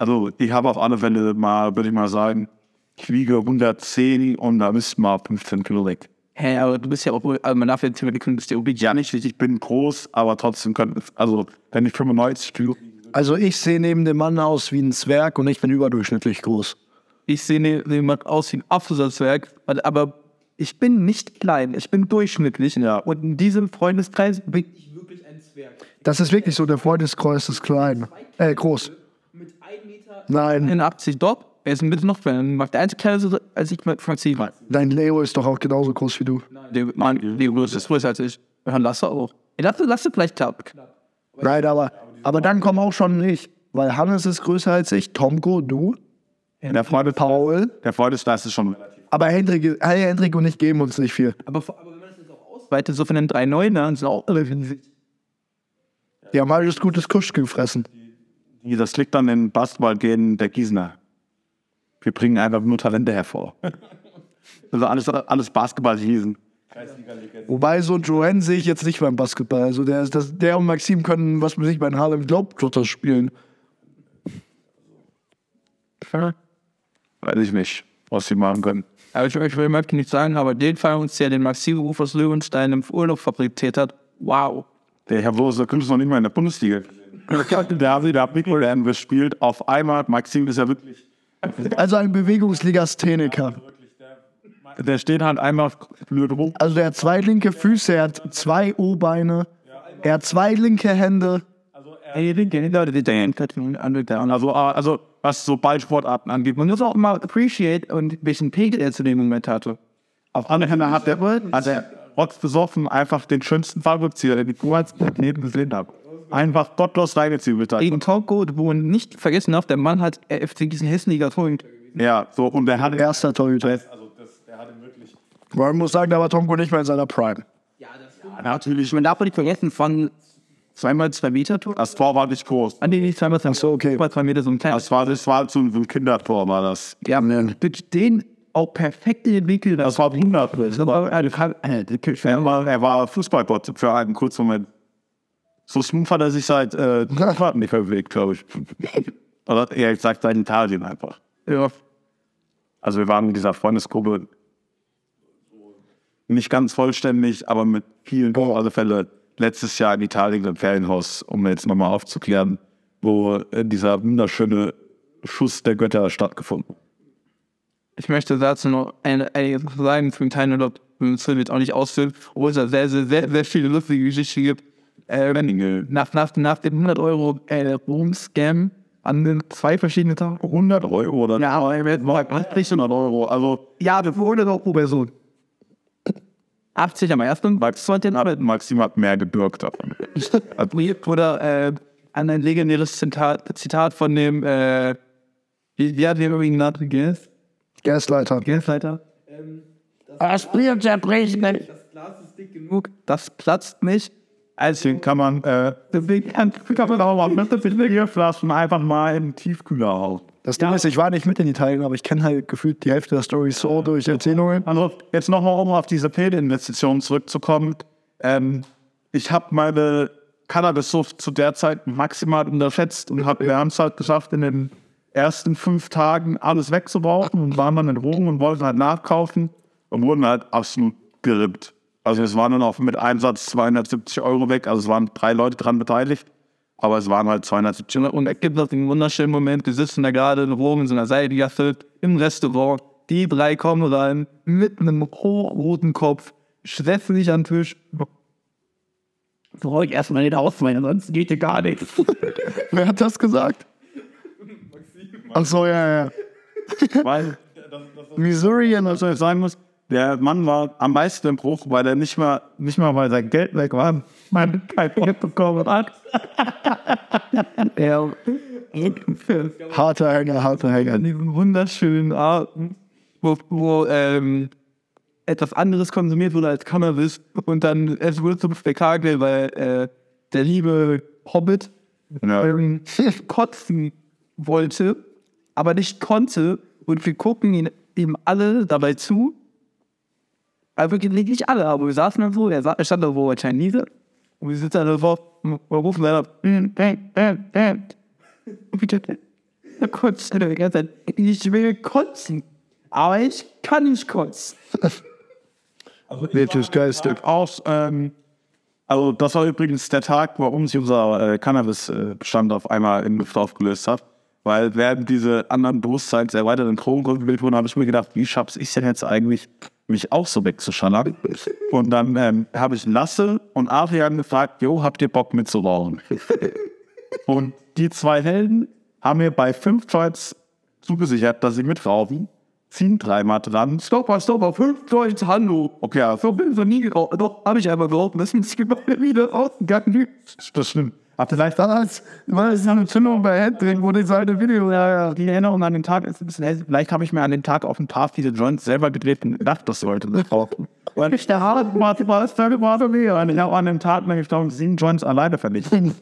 Also, ich habe auf alle Fälle mal, würde ich mal sagen, ich wiege 110 und da müssten mal 15 Kilo weg. Hä, aber du bist ja auch, also man darf ja theoretisch, du bist ja oblig. Ja, nicht richtig, ich bin groß, aber trotzdem könnte, also wenn ich 95 Kilo. Also ich sehe neben dem Mann aus wie ein Zwerg und ich bin überdurchschnittlich groß. Ich sehe ne- jemand aus wie ein Abzusatzwerk, aber ich bin nicht klein, ich bin durchschnittlich. Ja. Und in diesem Freundeskreis bin ich wirklich ein Zwerg. Das ist wirklich so, der Freundeskreis ist klein. Äh, groß. Mit 1 Meter Nein, 81 dort. Er ist ein bisschen noch kleiner. Macht der einzige kleiner als ich mit Franzi. dein Leo ist doch auch genauso groß wie du. Der Mann, der größte ist größer als ich. Ja, Lasse auch. Lasse, Lasse vielleicht knapp. Right, aber, aber dann komm auch schon nicht. Weil Hannes ist größer als ich, Tomko, du, Der Freunde, Paul. der Freundeskreis ist schon relativ. Aber Hendrik, hey, Hendrik und ich geben uns nicht viel. Aber, aber wenn man das jetzt auch ausweitet, so von den drei Neunern sind auch sich. Die haben alles gutes Kusch gefressen. Das liegt an den Basketballgenen der Gießener. Wir bringen einfach nur Talente hervor. Also alles, alles Basketball-Gießen. Wobei so Joanne sehe ich jetzt nicht beim Basketball. Also der, das, der und Maxim können, was man sich bei den Harlem Globetrotters spielen. Weiß ich nicht, was sie machen können. Aber ich, ich will möchte nicht sagen, aber den Fall uns, der den Maxim Ruf aus Löwenstein im Urlaub fabriziert hat, wow. Der Herr Bloß, der Kunst ist noch nicht mal in der Bundesliga. Der hat Mikrolernen gespielt. Auf einmal, Maxim ist ja wirklich. Also ein Bewegungslegastheniker. Der steht halt einmal blöd rum. Also der hat zwei linke Füße, er hat zwei O-Beine, er hat zwei linke Hände. Also, ah, also was so Ballsportarten angeht. man muss auch mal appreciate und ein bisschen Pegel er zu dem Moment hatte. Auf andere Hände hat der, hat der Rotz besoffen einfach den schönsten Fallrückzieher, den ich jemals in meinem Leben gesehen habe. Einfach gottlos reingezwiebelt hat. Gegen Toko, wo man nicht vergessen darf, der Mann hat RFC Gießen Hessenliga Torhüter. Ja, so, und der hat Erster Torhüter. Man muss sagen, da war Tomko nicht mehr in seiner Prime. Natürlich. Man darf nicht vergessen, von zweimal zwei Meter Tor. Das Tor war nicht groß. An den nicht zweimal zwei, so, okay. zwei Meter so ein kleines. Das war, das war so ein Kindertor, war das. Ja, mit den auch perfekt in den Winkel. Das war 100. Das war, der Kirch- Er war, er war Fußballgott für einen kurzen Moment. So smooth hat er sich seit äh, nicht mehr bewegt, glaube ich. Oder eher gesagt, seit Italien einfach. ja, Also wir waren in dieser Freundesgruppe nicht ganz vollständig, aber mit vielen auf alle Fälle letztes Jahr in Italien im Ferienhaus, um jetzt nochmal aufzuklären, wo äh, dieser wunderschöne Schuss der Götter stattgefunden hat. Ich möchte dazu noch einiges sagen den Teil, wir müssen jetzt auch nicht ausfüllen, obwohl es da sehr, sehr, sehr, sehr viele lustige Geschichten gibt. Äh, wenn, nach, nach, nach dem 100 Euro äh, Room-Scam an den zwei verschiedenen Tagen. 100 Euro oder? Ja, aber er wird War nicht 100 Euro. Also Ja, für 100 Euro pro Person. 80 am ersten, Max, zweiten Arbeit. Maxim hat mehr gebürgt davon. Oder äh, an ein legendäres Zitat, Zitat von dem, äh, wie, wie hat der übrigens genannt? Gas? Gasleiter. Gasleiter? Das Bier zerbricht nicht. Das Glas ist dick genug, das platzt nicht. Also, kann man, äh, deswegen kann, kann man auch mal mit den Bierflaschen einfach mal den Tiefkühler hauen. Das Ding ist, ich war nicht mit in Italien, aber ich kenne halt gefühlt die Hälfte der Story so durch Erzählungen. Also jetzt nochmal, um auf diese Fehlinvestition zurückzukommen. Ähm, ich habe meine Cannabis-Sucht zu der Zeit maximal unterschätzt und hab, wir haben es halt geschafft, in den ersten fünf Tagen alles wegzubrauchen und waren dann in Drogen und wollten halt nachkaufen und wurden halt absolut gerippt. Also es waren dann auch mit Einsatz 270 Euro weg, also es waren drei Leute dran beteiligt, aber es waren halt 270 Euro. und es gibt noch den wunderschönen Moment, wir sitzen da gerade in Rom in so einer Seilgasse im Restaurant. Die drei kommen rein mit einem hochroten Kopf, stressen sich an den Tisch. Brauche ich erstmal nicht ausmeinen, sonst geht dir gar nichts. Wer hat das gesagt? Ach so, ja, ja. Weil Missouri und was soll ich sagen muss, der Mann war am meisten im Bruch, weil er nicht mal, nicht mal weil sein Geld weg war, mein kein Geld bekommen hat. Ja. harter Hänger, harter Hänger. an diesen wunderschönen Arten, wo, wo ähm, etwas anderes konsumiert wurde als Cannabis und dann es wurde zum Spektakel, weil äh, der liebe Hobbit Ja. ähm, kotzen wollte, aber nicht konnte und wir gucken ihn, ihm alle dabei zu, Also wirklich nicht alle, aber wir saßen dann so, er, stand da wo Chinese und wir sitzen da so, wir rufen dann ab, "Hm, äh, äh, äh." Und bitte, da kotzt er die ganze Zeit, ich will kotzen, aber ich kann nicht kotzen. Wirklich geistig. Aus, ähm, also das war übrigens der Tag, warum sich unser äh, Cannabis-Bestand auf einmal in Luft aufgelöst hat. Weil während diese anderen Bewusstseins erweiterten Drogengruppen gebildet wurden, habe ich mir gedacht, wie schaff's ich denn jetzt eigentlich, mich auch so wegzuschallern? Und dann ähm, habe ich Lasse und Adrian gefragt, jo, habt ihr Bock mitzurauchen? und die zwei Helden haben mir bei fünf Joints zugesichert, dass sie mitrauchen, ziehen dreimal dran. Stopper, stopper, fünf Deutsch, hallo. Okay, ja, So bin ich noch nie geraucht, doch, habe ich einmal geraucht, müssen sie wieder rausgegangen. das stimmt. Habt ihr leicht Damals war es eine Zündung bei Hendrik, wo die seine Video, ja, ja. Die Erinnerung an den Tag ist ein bisschen hässlich. Vielleicht habe ich mir an den Tag auf ein paar viele Joints selber gedreht und gedacht, das sollte nicht rauchen. Und ich der Hart war, es völlig war mir. Und ich habe an dem Tag, nämlich, glaube ich, sieben Joints alleine vernichtet.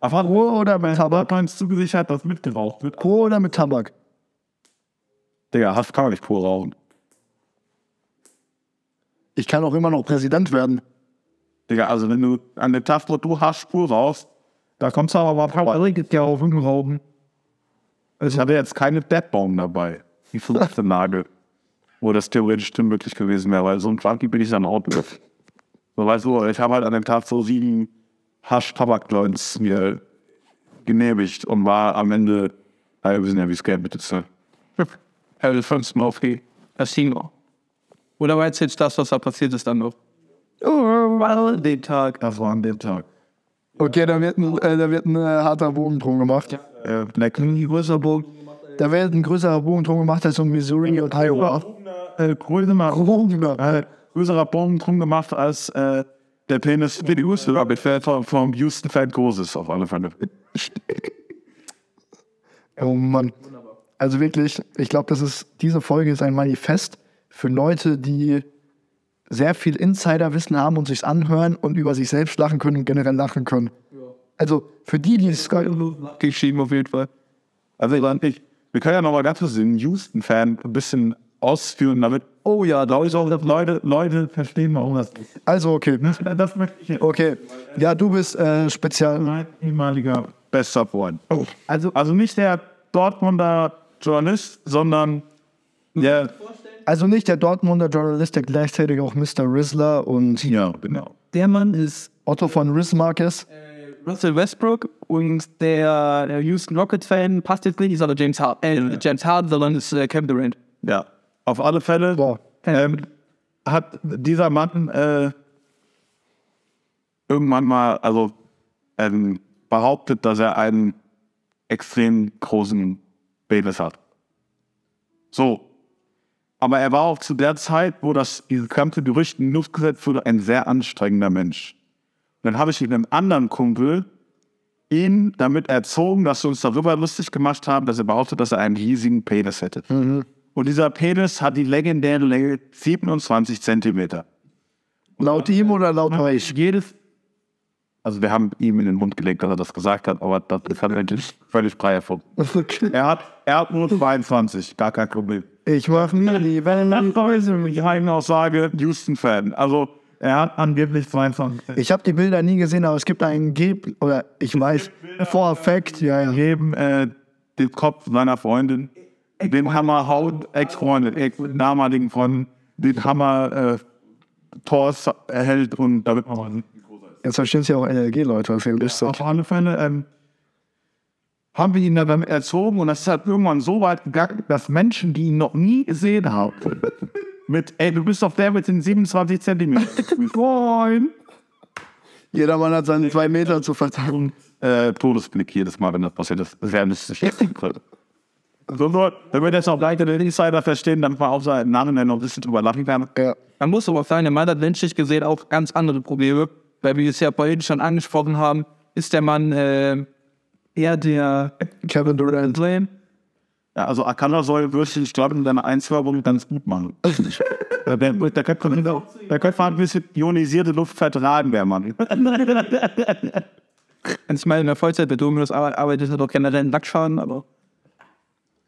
Aber Ruhe oder mit Tabak meins zugesichert, dass mitgeraucht wird. Pur oder mit Tabak? Digga, hast kann man nicht pur rauchen. Ich kann auch immer noch Präsident werden. Digga, also wenn du an dem Tag, wo du hast, pur rauchst, da kommst du aber mal vorbei. ja auf den. Also ich hatte jetzt keine Deadbone dabei. Die verlachte Nagel. Wo das theoretisch möglich gewesen wäre, weil so ein Junkie bin ich dann auch nicht. So, weißt du, ich habe halt an dem Tag so sieben Hasch-Tabak-Joints mir genehmigt und war am Ende, ja, wir wissen ja, wie es. Ne? Das fandst du mal okay. Das ging noch. Oder war jetzt das, was da passiert ist, dann noch? Oh, war den Tag. Das war an dem Tag. Okay, da wird ein, äh, da wird ein äh, harter Bogen drum gemacht. Äh, leck. Größer Bogen. Da wird ein größerer Bogen drum gemacht als um Missouri und Iowa. Äh, größerer, äh, größerer Bomben drum gemacht als äh, der Penis die USA vom, vom Houston-Fan Großes auf alle Fälle. Oh Mann. Also wirklich, ich glaube, das ist, diese Folge ist ein Manifest für Leute, die sehr viel Insiderwissen haben und sich's anhören und über sich selbst lachen können und generell lachen können. Also für die, die es Geschrieben auf jeden Fall. Also ich, wir können ja noch mal ganz kurz den Houston-Fan ein bisschen ausführen, damit Oh ja, da ist auch Leute, Leute verstehen, warum das ist. Also okay, Das, das möchte ich okay. Ja, du bist äh, spezial. mein ehemaliger bester Freund. Also, Also nicht der Dortmunder Journalist, sondern der... Also nicht der Dortmunder Journalist, der gleichzeitig auch Mr. Rizzler und Ja, genau. der Mann ist Otto von Rismark ist. Russell Westbrook und der, der Houston Rockets-Fan passt jetzt nicht, ist aber James Harden. Äh, James Harden, sondern ist äh, Kevin Durant. Ja, auf alle Fälle Boah. ähm, hat dieser Mann äh, irgendwann mal also ähm, behauptet, dass er einen extrem großen Penis hat. So. Aber er war auch zu der Zeit, wo das diese ganze Gerüchte in die Luft gesetzt wurde, ein sehr anstrengender Mensch. Und dann habe ich mit einem anderen Kumpel ihn damit erzogen, dass wir uns darüber lustig gemacht haben, dass er behauptet, dass er einen riesigen Penis hätte. Und dieser Penis hat die legendäre Länge 27 Zentimeter. Laut ihm oder laut euch? Jedes, also wir haben ihm in den Mund gelegt, dass er das gesagt hat, aber das ist halt völlig frei erfunden. Er hat, er hat nur 22, gar kein Problem. Ich mach mir die Wellen. Die Aussage, Houston-Fan. Also er hat angeblich 22 Ich habe die Bilder nie gesehen, aber es gibt einen Geb oder ich weiß vor Fact, ja, ja. Neben äh, dem Kopf seiner Freundin, den Hammer Haut, Ex-Freundin, Ex damaligen Freundin, den Hammer äh, Tors erhält und damit man mal Jetzt verstehen sie auch NLG-Leute, was wisst. Auf alle Fälle ähm, haben wir ihn dann erzogen und das ist halt irgendwann so weit gegangen, dass Menschen, die ihn noch nie gesehen haben, mit, ey, du bist doch der mit den 27 Zentimetern. Moin. Jeder Mann hat seine zwei Meter zu verteidigen. Äh, Todesblick jedes Mal, wenn das passiert ist. Das wäre nicht so So, so, damit jetzt auch leichter den Insider verstehen, damit wir auch seinen Namen noch ein bisschen drüber lachen kann. Ja. Man muss aber sagen, der Mann hat menschlich gesehen auch ganz andere Probleme, weil wir es ja vorhin schon angesprochen haben, ist der Mann äh, eher der Kevin Durant. Blame. Ja, also Akana soll wirklich, ich glaube, in seiner Einzwerbung ganz gut machen. Der, der, der, könnte, der könnte mal ein bisschen ionisierte Luft vertragen, der Mann. Ich meine, in der Vollzeit bei Dominus arbeit- arbeitet er doch generell einen Nackschaden, aber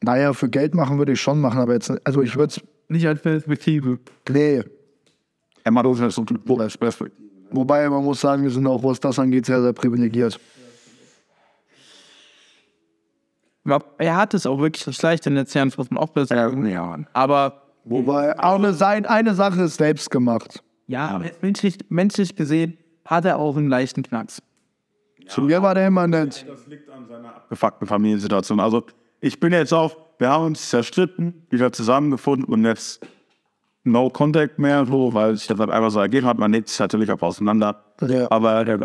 Naja, für Geld machen würde ich schon machen, aber jetzt, also ich würde es, nicht als Perspektive. nee. Emma Dose ist so als Perspektive. Wobei man muss sagen, wir sind auch, was das angeht, sehr, sehr privilegiert. Er hat es auch wirklich nicht leicht in den letzten Jahren, muss man auch besser sagen. Ja. Aber Wobei auch eine, sein- eine Sache ist selbst gemacht. ja, menschlich, menschlich gesehen hat er auch einen leichten Knacks. Zu mir war der immer nett. Das liegt an seiner abgefuckten Familiensituation. Also ich bin jetzt auf, wir haben uns zerstritten, wieder zusammengefunden und jetzt no contact mehr, so, weil sich das halt einfach so ergeben hat. Man lebt sich natürlich auch auseinander. Ja. Aber äh,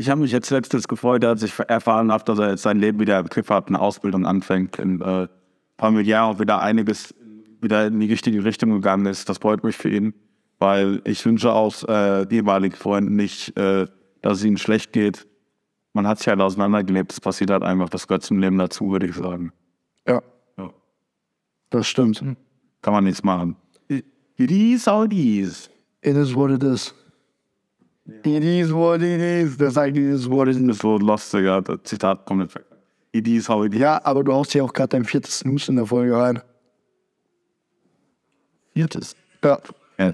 ich habe mich jetzt letztens gefreut, als ich erfahren habe, dass er jetzt sein Leben wieder im Griff hat, eine Ausbildung anfängt, in, äh, familiär auch wieder einiges wieder in die richtige Richtung gegangen ist. Das freut mich für ihn, weil ich wünsche auch äh, ehemaligen Freunden nicht, äh, dass es ihnen schlecht geht. Man hat sich halt auseinandergelebt, es passiert halt einfach das gehört zum Leben dazu, würde ich sagen. Ja, Ja. das stimmt. Kann man nichts machen. It is how it is. It is what it is. It is what it is. Das sagt, it is what it Das is. so lost, ja, das Zitat komplett weg. It is how it is. Ja, aber du haust ja auch gerade dein viertes Snooze in der Folge rein. Viertes. Ja, Ja.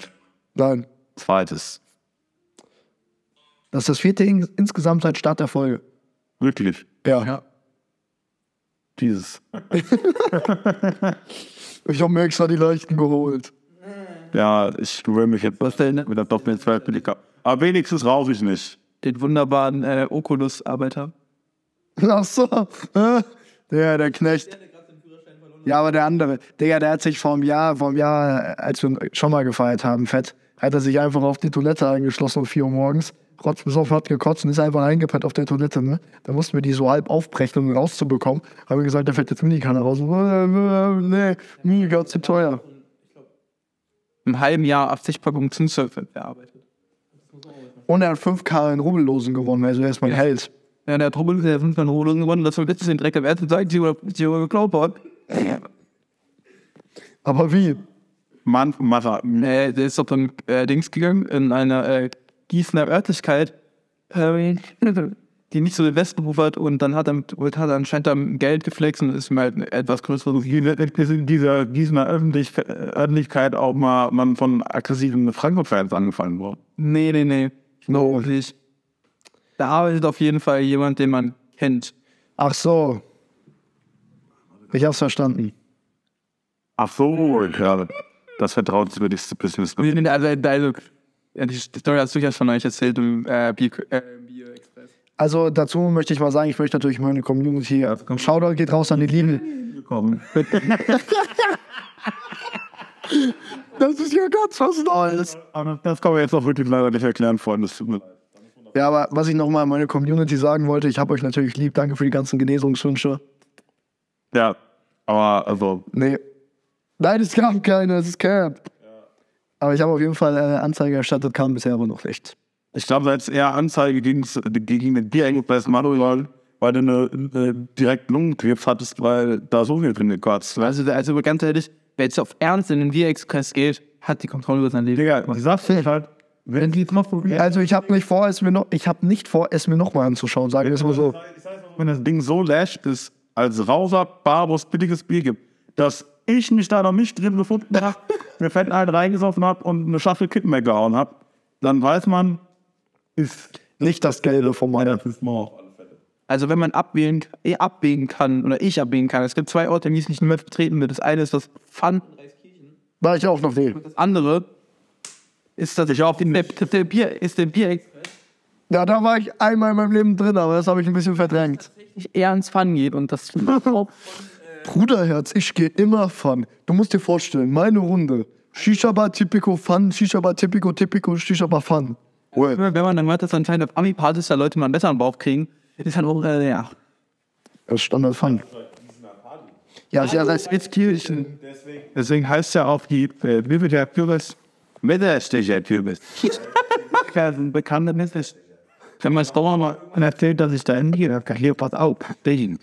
nein. Zweites. Das ist das vierte in, insgesamt seit Start der Folge. Wirklich. Ja. Dieses. Ich habe mir extra die Leichten geholt. Ja, ich will mich jetzt Was denn? mit der doppelten Zweitblick ab. Aber wenigstens rauche ich nicht. Den wunderbaren äh, Oculus-Arbeiter. Ach so. Der, der Knecht. Ja, aber der andere, Digga, der hat sich vor einem Jahr, vor einem Jahr, als wir schon mal gefeiert haben, fett, hat er sich einfach auf die Toilette eingeschlossen um 4 Uhr morgens. Rotzbesoffen hat gekotzt und ist einfach eingepennt auf der Toilette, ne? Da mussten wir die so halb aufbrechen, um ihn rauszubekommen. Haben wir gesagt, der fährt jetzt Minikanne raus. Nee, Minikanne ist zu teuer. Im halben Jahr 80 Packungen Zinssurfe bearbeitet. Und er hat 5K in Rubbellosen gewonnen, also er ist mein Held. Ja, der hat Trouble, der hat fünf Mal Holen gewonnen, das war letztens den Dreck sagt sie, oder sie oder geklaut worden. Aber wie? Mann, Matter. Äh, der ist auf ein äh, Dings gegangen, in einer äh, Gießener Örtlichkeit, äh, die nicht so den Westenruf hat und dann hat er, mit- hat er anscheinend dann Geld geflext und ist ihm halt etwas größere ist in dieser Gießener Öffentlich Öffentlichkeit auch mal man von aggressiven Frankfurt-Fans angefallen worden. Nee, nee, nee. No. Nicht. Da arbeitet auf jeden Fall jemand, den man kennt. Ach so. Ich hab's verstanden. Ach so, ja. Das vertrauenswürdigste Business. Nee, nee, Also, also ja, die Story hast du ja von euch erzählt im äh, Bier, äh, Bier Express. Also dazu möchte ich mal sagen, ich möchte natürlich meine Community. Shoutout geht raus an die Lieben. Willkommen. Das ist ja ganz was Neues. Das kann man jetzt auch wirklich leider nicht erklären, Freunde. Das tut mir leid. Ja, aber was ich nochmal an meine Community sagen wollte, ich habe euch natürlich lieb. Danke für die ganzen Genesungswünsche. Ja, aber also, Nee. Nein, es gab keine, es ist Cap. Aber ich habe auf jeden Fall eine Anzeige erstattet, kam bisher aber noch nicht. ich glaube, da jetzt eher Anzeige gegen, gegen den Bierengpass Manuel, weil du eine, eine direkt Lungenkrebs hattest, weil da so viel drin gekotzt. Also, also ganz ehrlich, wer jetzt auf Ernst in den Express geht, hat die Kontrolle über sein Leben. Digga, ich sag's dir halt, Wenn die jetzt mal probieren. Also ich habe nicht vor, es mir noch, ich habe nicht vor, es mir nochmal anzuschauen, sagen wir es mal so. wenn das Ding so lasht ist, als Rauser Bar, wo es billiges Bier gibt, dass ich mich da noch nicht drin befunden habe, mir fett halt reingesoffen habe und eine Schaffel Kippen weggehauen habe, dann weiß man, ist Nicht das Gelbe von meiner. Also wenn man abwählen, eh abwägen kann oder ich abwägen kann, es gibt zwei Orte, die es nicht mehr vertreten wird. Das eine ist das Pfand, War ich auch noch nie. das andere ist das ich auch der, der Bier ist der Bier Ja, da war ich einmal in meinem Leben drin, aber das habe ich ein bisschen verdrängt. nicht eher ins Pfand geht und das Bruderherz, ich gehe immer Fun. Du musst dir vorstellen, meine Runde. Shisha-Bar, Typico, Fun, Shisha-Bar, Typico, Typico, Shisha-Bar, Fun. wenn man dann hört, dass anscheinend auf Ami-Partys da Leute mal einen besseren Bauch kriegen, ist dann auch äh, ja. Das ist Standard Fun. Ja, ja, das ist Kirchen. Deswegen heißt ja auch die äh, Bibel der Kürbis, Mittelstich der Kürbis. ein bekannter Message. Wenn man es doch mal erzählt, dass ich da hingehe, dann kann ich hier pass auf, den.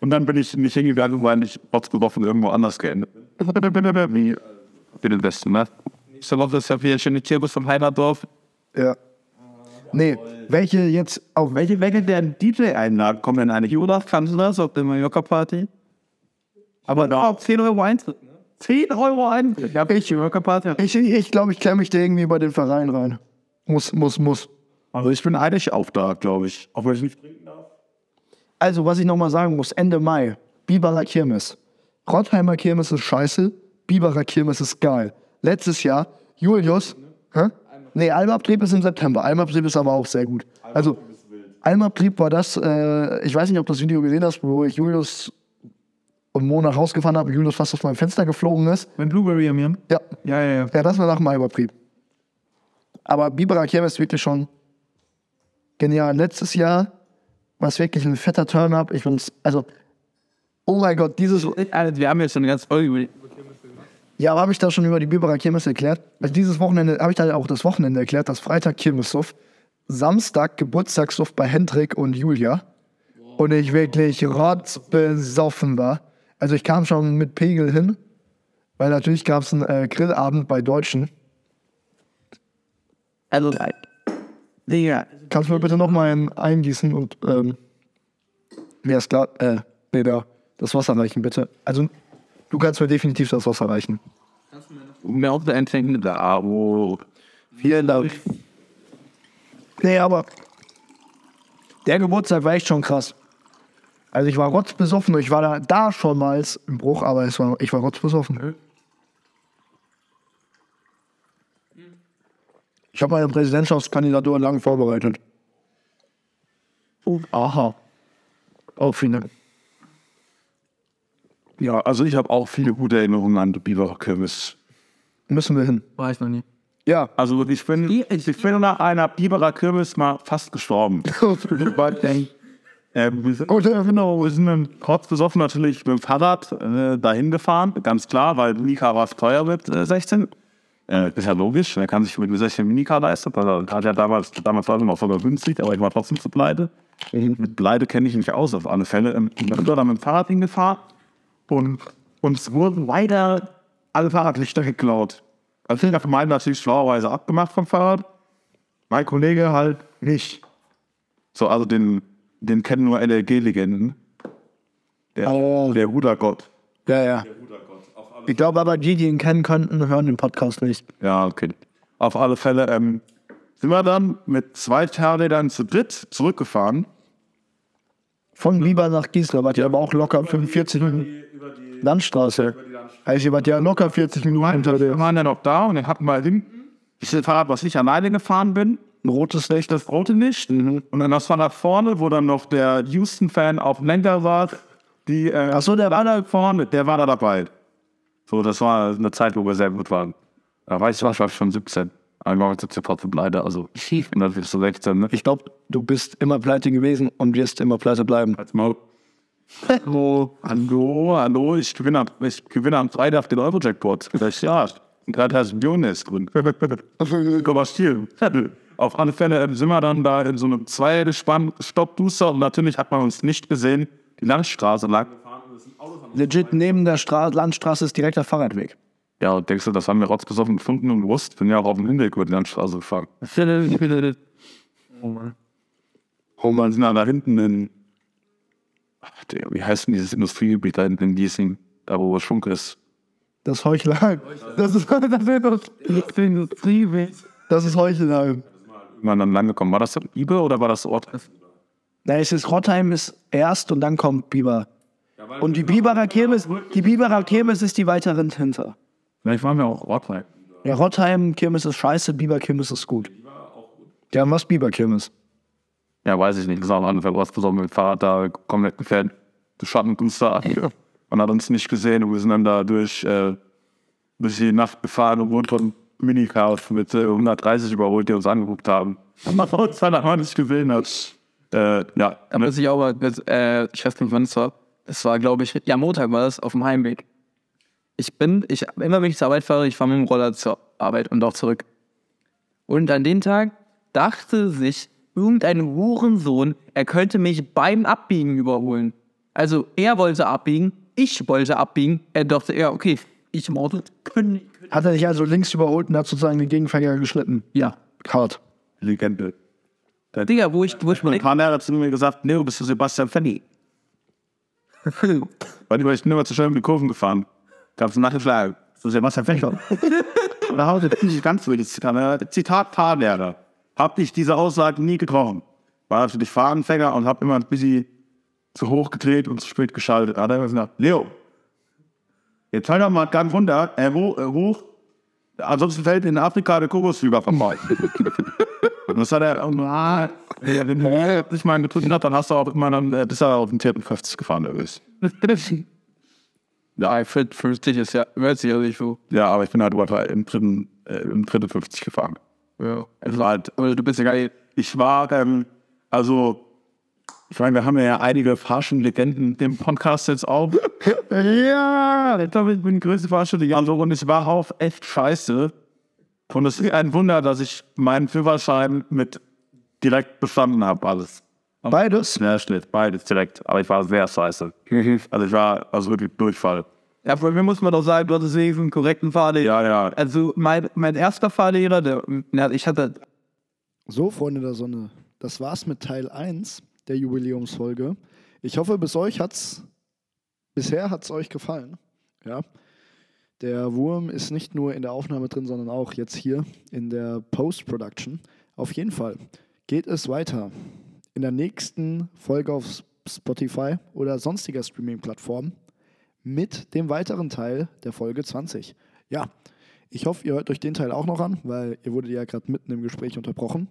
Und dann bin ich nicht hingegangen, weil ich trotzdem irgendwo anders geendet bin. Wie den Besten, ne? Nächste Woche ist ja wieder schöne Kürbis vom Heimatdorf. Ja. Nee, welche jetzt auf Welche, welche der DJ-Einlagen kommen denn eigentlich? Jonas, kannst du das auf der Mallorca-Party? Aber da auch 10 Euro Eintritt. Ne? 10 Euro ein. Ich habe ich Workerparty. Ich glaube, ich, glaub, ich klemme mich da irgendwie bei den Verein rein. Muss, muss, muss. Also ich bin eigentlich auch da, glaube ich. Auch wenn ich nicht trinken darf. Also, was ich nochmal sagen muss, Ende Mai, Biberer Kirmes. Rottheimer Kirmes ist scheiße, Biberer Kirmes ist geil. Letztes Jahr, Julius, hä? Nee, Almabtrieb ist im September. Almabtrieb ist aber auch sehr gut. Also, Almabtrieb war das, äh, ich weiß nicht, ob du das Video gesehen hast, wo ich Julius und Mo nach Hause gefahren habe, Julius fast aus meinem Fenster geflogen ist. Wenn Blueberry am Jan? Ja, Ja, ja, ja. ja, das war nach dem Almabtrieb. Aber Biberer Kirmes ist wirklich schon genial. Letztes Jahr war es wirklich ein fetter Turn-up. Ich bin's, also, oh mein Gott, dieses, wir haben jetzt schon eine ganze Folge über die. Ja, aber habe ich da schon über die Biberer Kirmes erklärt? Also dieses Wochenende, habe ich da auch das Wochenende erklärt, das Freitag Kirmessuff, Samstag Geburtstagssuff bei Hendrik und Julia. Und ich wirklich rotzbesoffen war. Also ich kam schon mit Pegel hin, weil natürlich gab es einen äh, Grillabend bei Deutschen. Also, Digga, Kannst du mir bitte nochmal einen eingießen und ähm, mir ist klar, äh, nee, da, das Wasser reichen, bitte. Also du kannst mir definitiv das Wasser reichen. Mir auch der Endfängen da. Oh. Vielen Dank. Nee, aber der Geburtstag war echt schon krass. Also ich war rotzbesoffen ich war da, da schon mal im Bruch, aber es war, ich war rotzbesoffen. Ich habe meine Präsidentschaftskandidatur lang vorbereitet. Aha. Oh, vielen Dank. Ja, also ich habe auch viele gute Erinnerungen an die Biberer Kirmes. Müssen wir hin. War ich noch nie. Ja. Also ich bin, ich bin nach einer Biberer Kirmes mal fast gestorben. Ähm, wir sind, Gute Erinnerung. wir sind dann kurz besoffen natürlich mit dem Fahrrad äh, dahin gefahren, ganz klar, weil Minika war teuer mit äh, 16. Äh, ist ja logisch, wer kann sich mit 16 Minika leisten, er hat ja damals, damals war es noch sogar günstig, aber ich war trotzdem zu pleite. Mit Pleite kenne ich mich aus, auf alle Fälle. Ähm, ich bin dann mit dem Fahrrad hingefahren und uns wurden weiter alle Fahrradlichter geklaut. Also ich habe meinen natürlich schlauerweise abgemacht vom Fahrrad, mein Kollege halt nicht. So, also den, den kennen nur LLG-Legenden. Der, Oh. der Rudergott. Ja, ja. Ich glaube aber, die, die ihn kennen könnten, hören den Podcast nicht. Ja, okay. Auf alle Fälle ähm, sind wir dann mit zwei Fahrrädern zu dritt zurückgefahren. Von Biber nach Gisela wart ihr aber auch locker 45 Minuten. Landstraße. Also ihr wart ja locker 40 Minuten hinter Wir der. waren dann noch da und dann hatten wir hinten dieses Fahrrad, was ich alleine gefahren bin. Ein rotes Licht. Das rote nicht. Und dann das war nach vorne, wo dann noch der Houston-Fan auf dem Lenker war. Die, äh, Ach so, der war da vorne, der war da dabei. So, das war eine Zeit, wo wir sehr gut waren. Da weiß ich, was, war ich schon 17. Einmal 17 trotzdem pleite, also und dann bist du 16, ne? Ich glaube, du bist immer pleite gewesen und wirst immer pleite bleiben. Als Maul. Hallo, hallo, hallo, ich gewinne, am- ich gewinne am Freitag den Euro-Jackpot. Das ja, 3000 Millionen ist drin. Komm mal still. Auf alle Fälle ähm, sind wir dann da in so einem Zwei-Stopp-Booster und natürlich hat man uns nicht gesehen. Die Landstraße lang. Legit neben der Stra Landstraße ist direkt der Fahrradweg. Ja, denkst du, das haben wir rotzbesoffen gefunden und gewusst? Bin ja auch auf dem Hinweg über die Landstraße gefahren. Und dann sind wir da hinten in, ach, der, wie heißt denn dieses Industriegebiet da hinten in Giesing, da wo Schunk ist. Das Heuchelheim. Das ist, das ist, das ist Heuchelheim. Irgendwann dann lang gekommen. War das Ibe oder war das Ort? Na, es ist Rottheim ist erst und dann kommt Biber. Und die Biberer Kirmes, die Biberer Kirmes ist die weiteren hinter. Vielleicht waren wir auch Ortwein. Ja, Rottheim Kirmes ist scheiße, Biber Kirmes ist gut. Ja, was Biber Kirmes? Ja, weiß ich nicht. Das ist auch andere rotzbesoffen mit dem Fahrrad da komplett gefährdet. Du Schattenkunster an. Man hat uns nicht gesehen und wir sind dann da durch, äh, durch die Nacht gefahren und wurden von Minicars mit äh, 130 überholt, die uns angeguckt haben. Und man uns dann aber nicht gesehen hat. Äh, ja, Aber was ich auch mal, das, äh, ich weiß nicht, wann es war. Es war, glaube ich, ja, Montag war das, auf dem Heimweg. Ich bin, ich, immer wenn ich zur Arbeit fahre, ich fahre mit dem Roller zur Arbeit und auch zurück. Und an den Tag dachte sich irgendein Hurensohn, er könnte mich beim Abbiegen überholen. Also er wollte abbiegen, ich wollte abbiegen. Er dachte, ja, okay, ich im Auto können. Hat er dich also links überholt und hat sozusagen den Gegenverkehr geschnitten? Ja. Hart. Legende. Digga, wo ich, wo ich Ein paar Jahre hat zu mir gesagt, nee, du bist du Sebastian Fenny. Weil ich bin immer zu schnell um die Kurven gefahren. Kannst du nachschlagen. So Sebastian Fächer. Nach Hause, das ist nicht ganz so. Das Zitat, Zitat Fahrlehrer. Hab ich diese Aussage nie getroffen. War natürlich Fahranfänger und hab immer ein bisschen zu hoch gedreht und zu spät geschaltet. Da hat er immer gesagt, Leo, jetzt halt doch mal ganz runter, äh, hoch, äh, hoch. Ansonsten fällt in Afrika der Kokosflüger vorbei. und das hat er, ah, ja, wenn er nicht mal getrunken hat, dann hast du auch immer dann, äh, bist du auf den 54 gefahren, der ist. Ja, 50 ist ja, hört sich ja nicht so. Ja, aber ich bin halt über im dritten, äh, im dritten 50 gefahren. Ja. Es war halt, du bist ja gar nicht. ich war, ähm, also, ich meine, wir haben ja einige Fahrstuhllegenden im Podcast jetzt auch. ja, ich glaube, ich bin die größte Fahrstuhl und so. Und es war auch echt scheiße. Und es ist ein Wunder, dass ich meinen Führerschein mit direkt bestanden habe, alles. Beides? Ja, stimmt, beides direkt. Aber ich war sehr scheiße. Also ich war also wirklich Durchfall. Ja, von mir muss man doch sagen, du hattest wenigstens einen korrekten Fahrlehrer. Ja, ja. Also mein, mein erster Fahrlehrer, der, ja, ich hatte, So, Freunde der Sonne, das war's mit Teil 1 der Jubiläumsfolge. Ich hoffe, bis euch hat's, bisher hat's euch gefallen. Ja. Der Wurm ist nicht nur in der Aufnahme drin, sondern auch jetzt hier in der Post-Production. Auf jeden Fall geht es weiter. In der nächsten Folge auf Spotify oder sonstiger Streaming-Plattform mit dem weiteren Teil der Folge 20. Ja, ich hoffe, ihr hört euch den Teil auch noch an, weil ihr wurdet ja gerade mitten im Gespräch unterbrochen.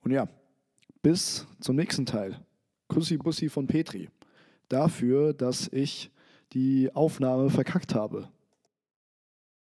Und ja, bis zum nächsten Teil. Kussi Bussi von Petri. Dafür, dass ich die Aufnahme verkackt habe.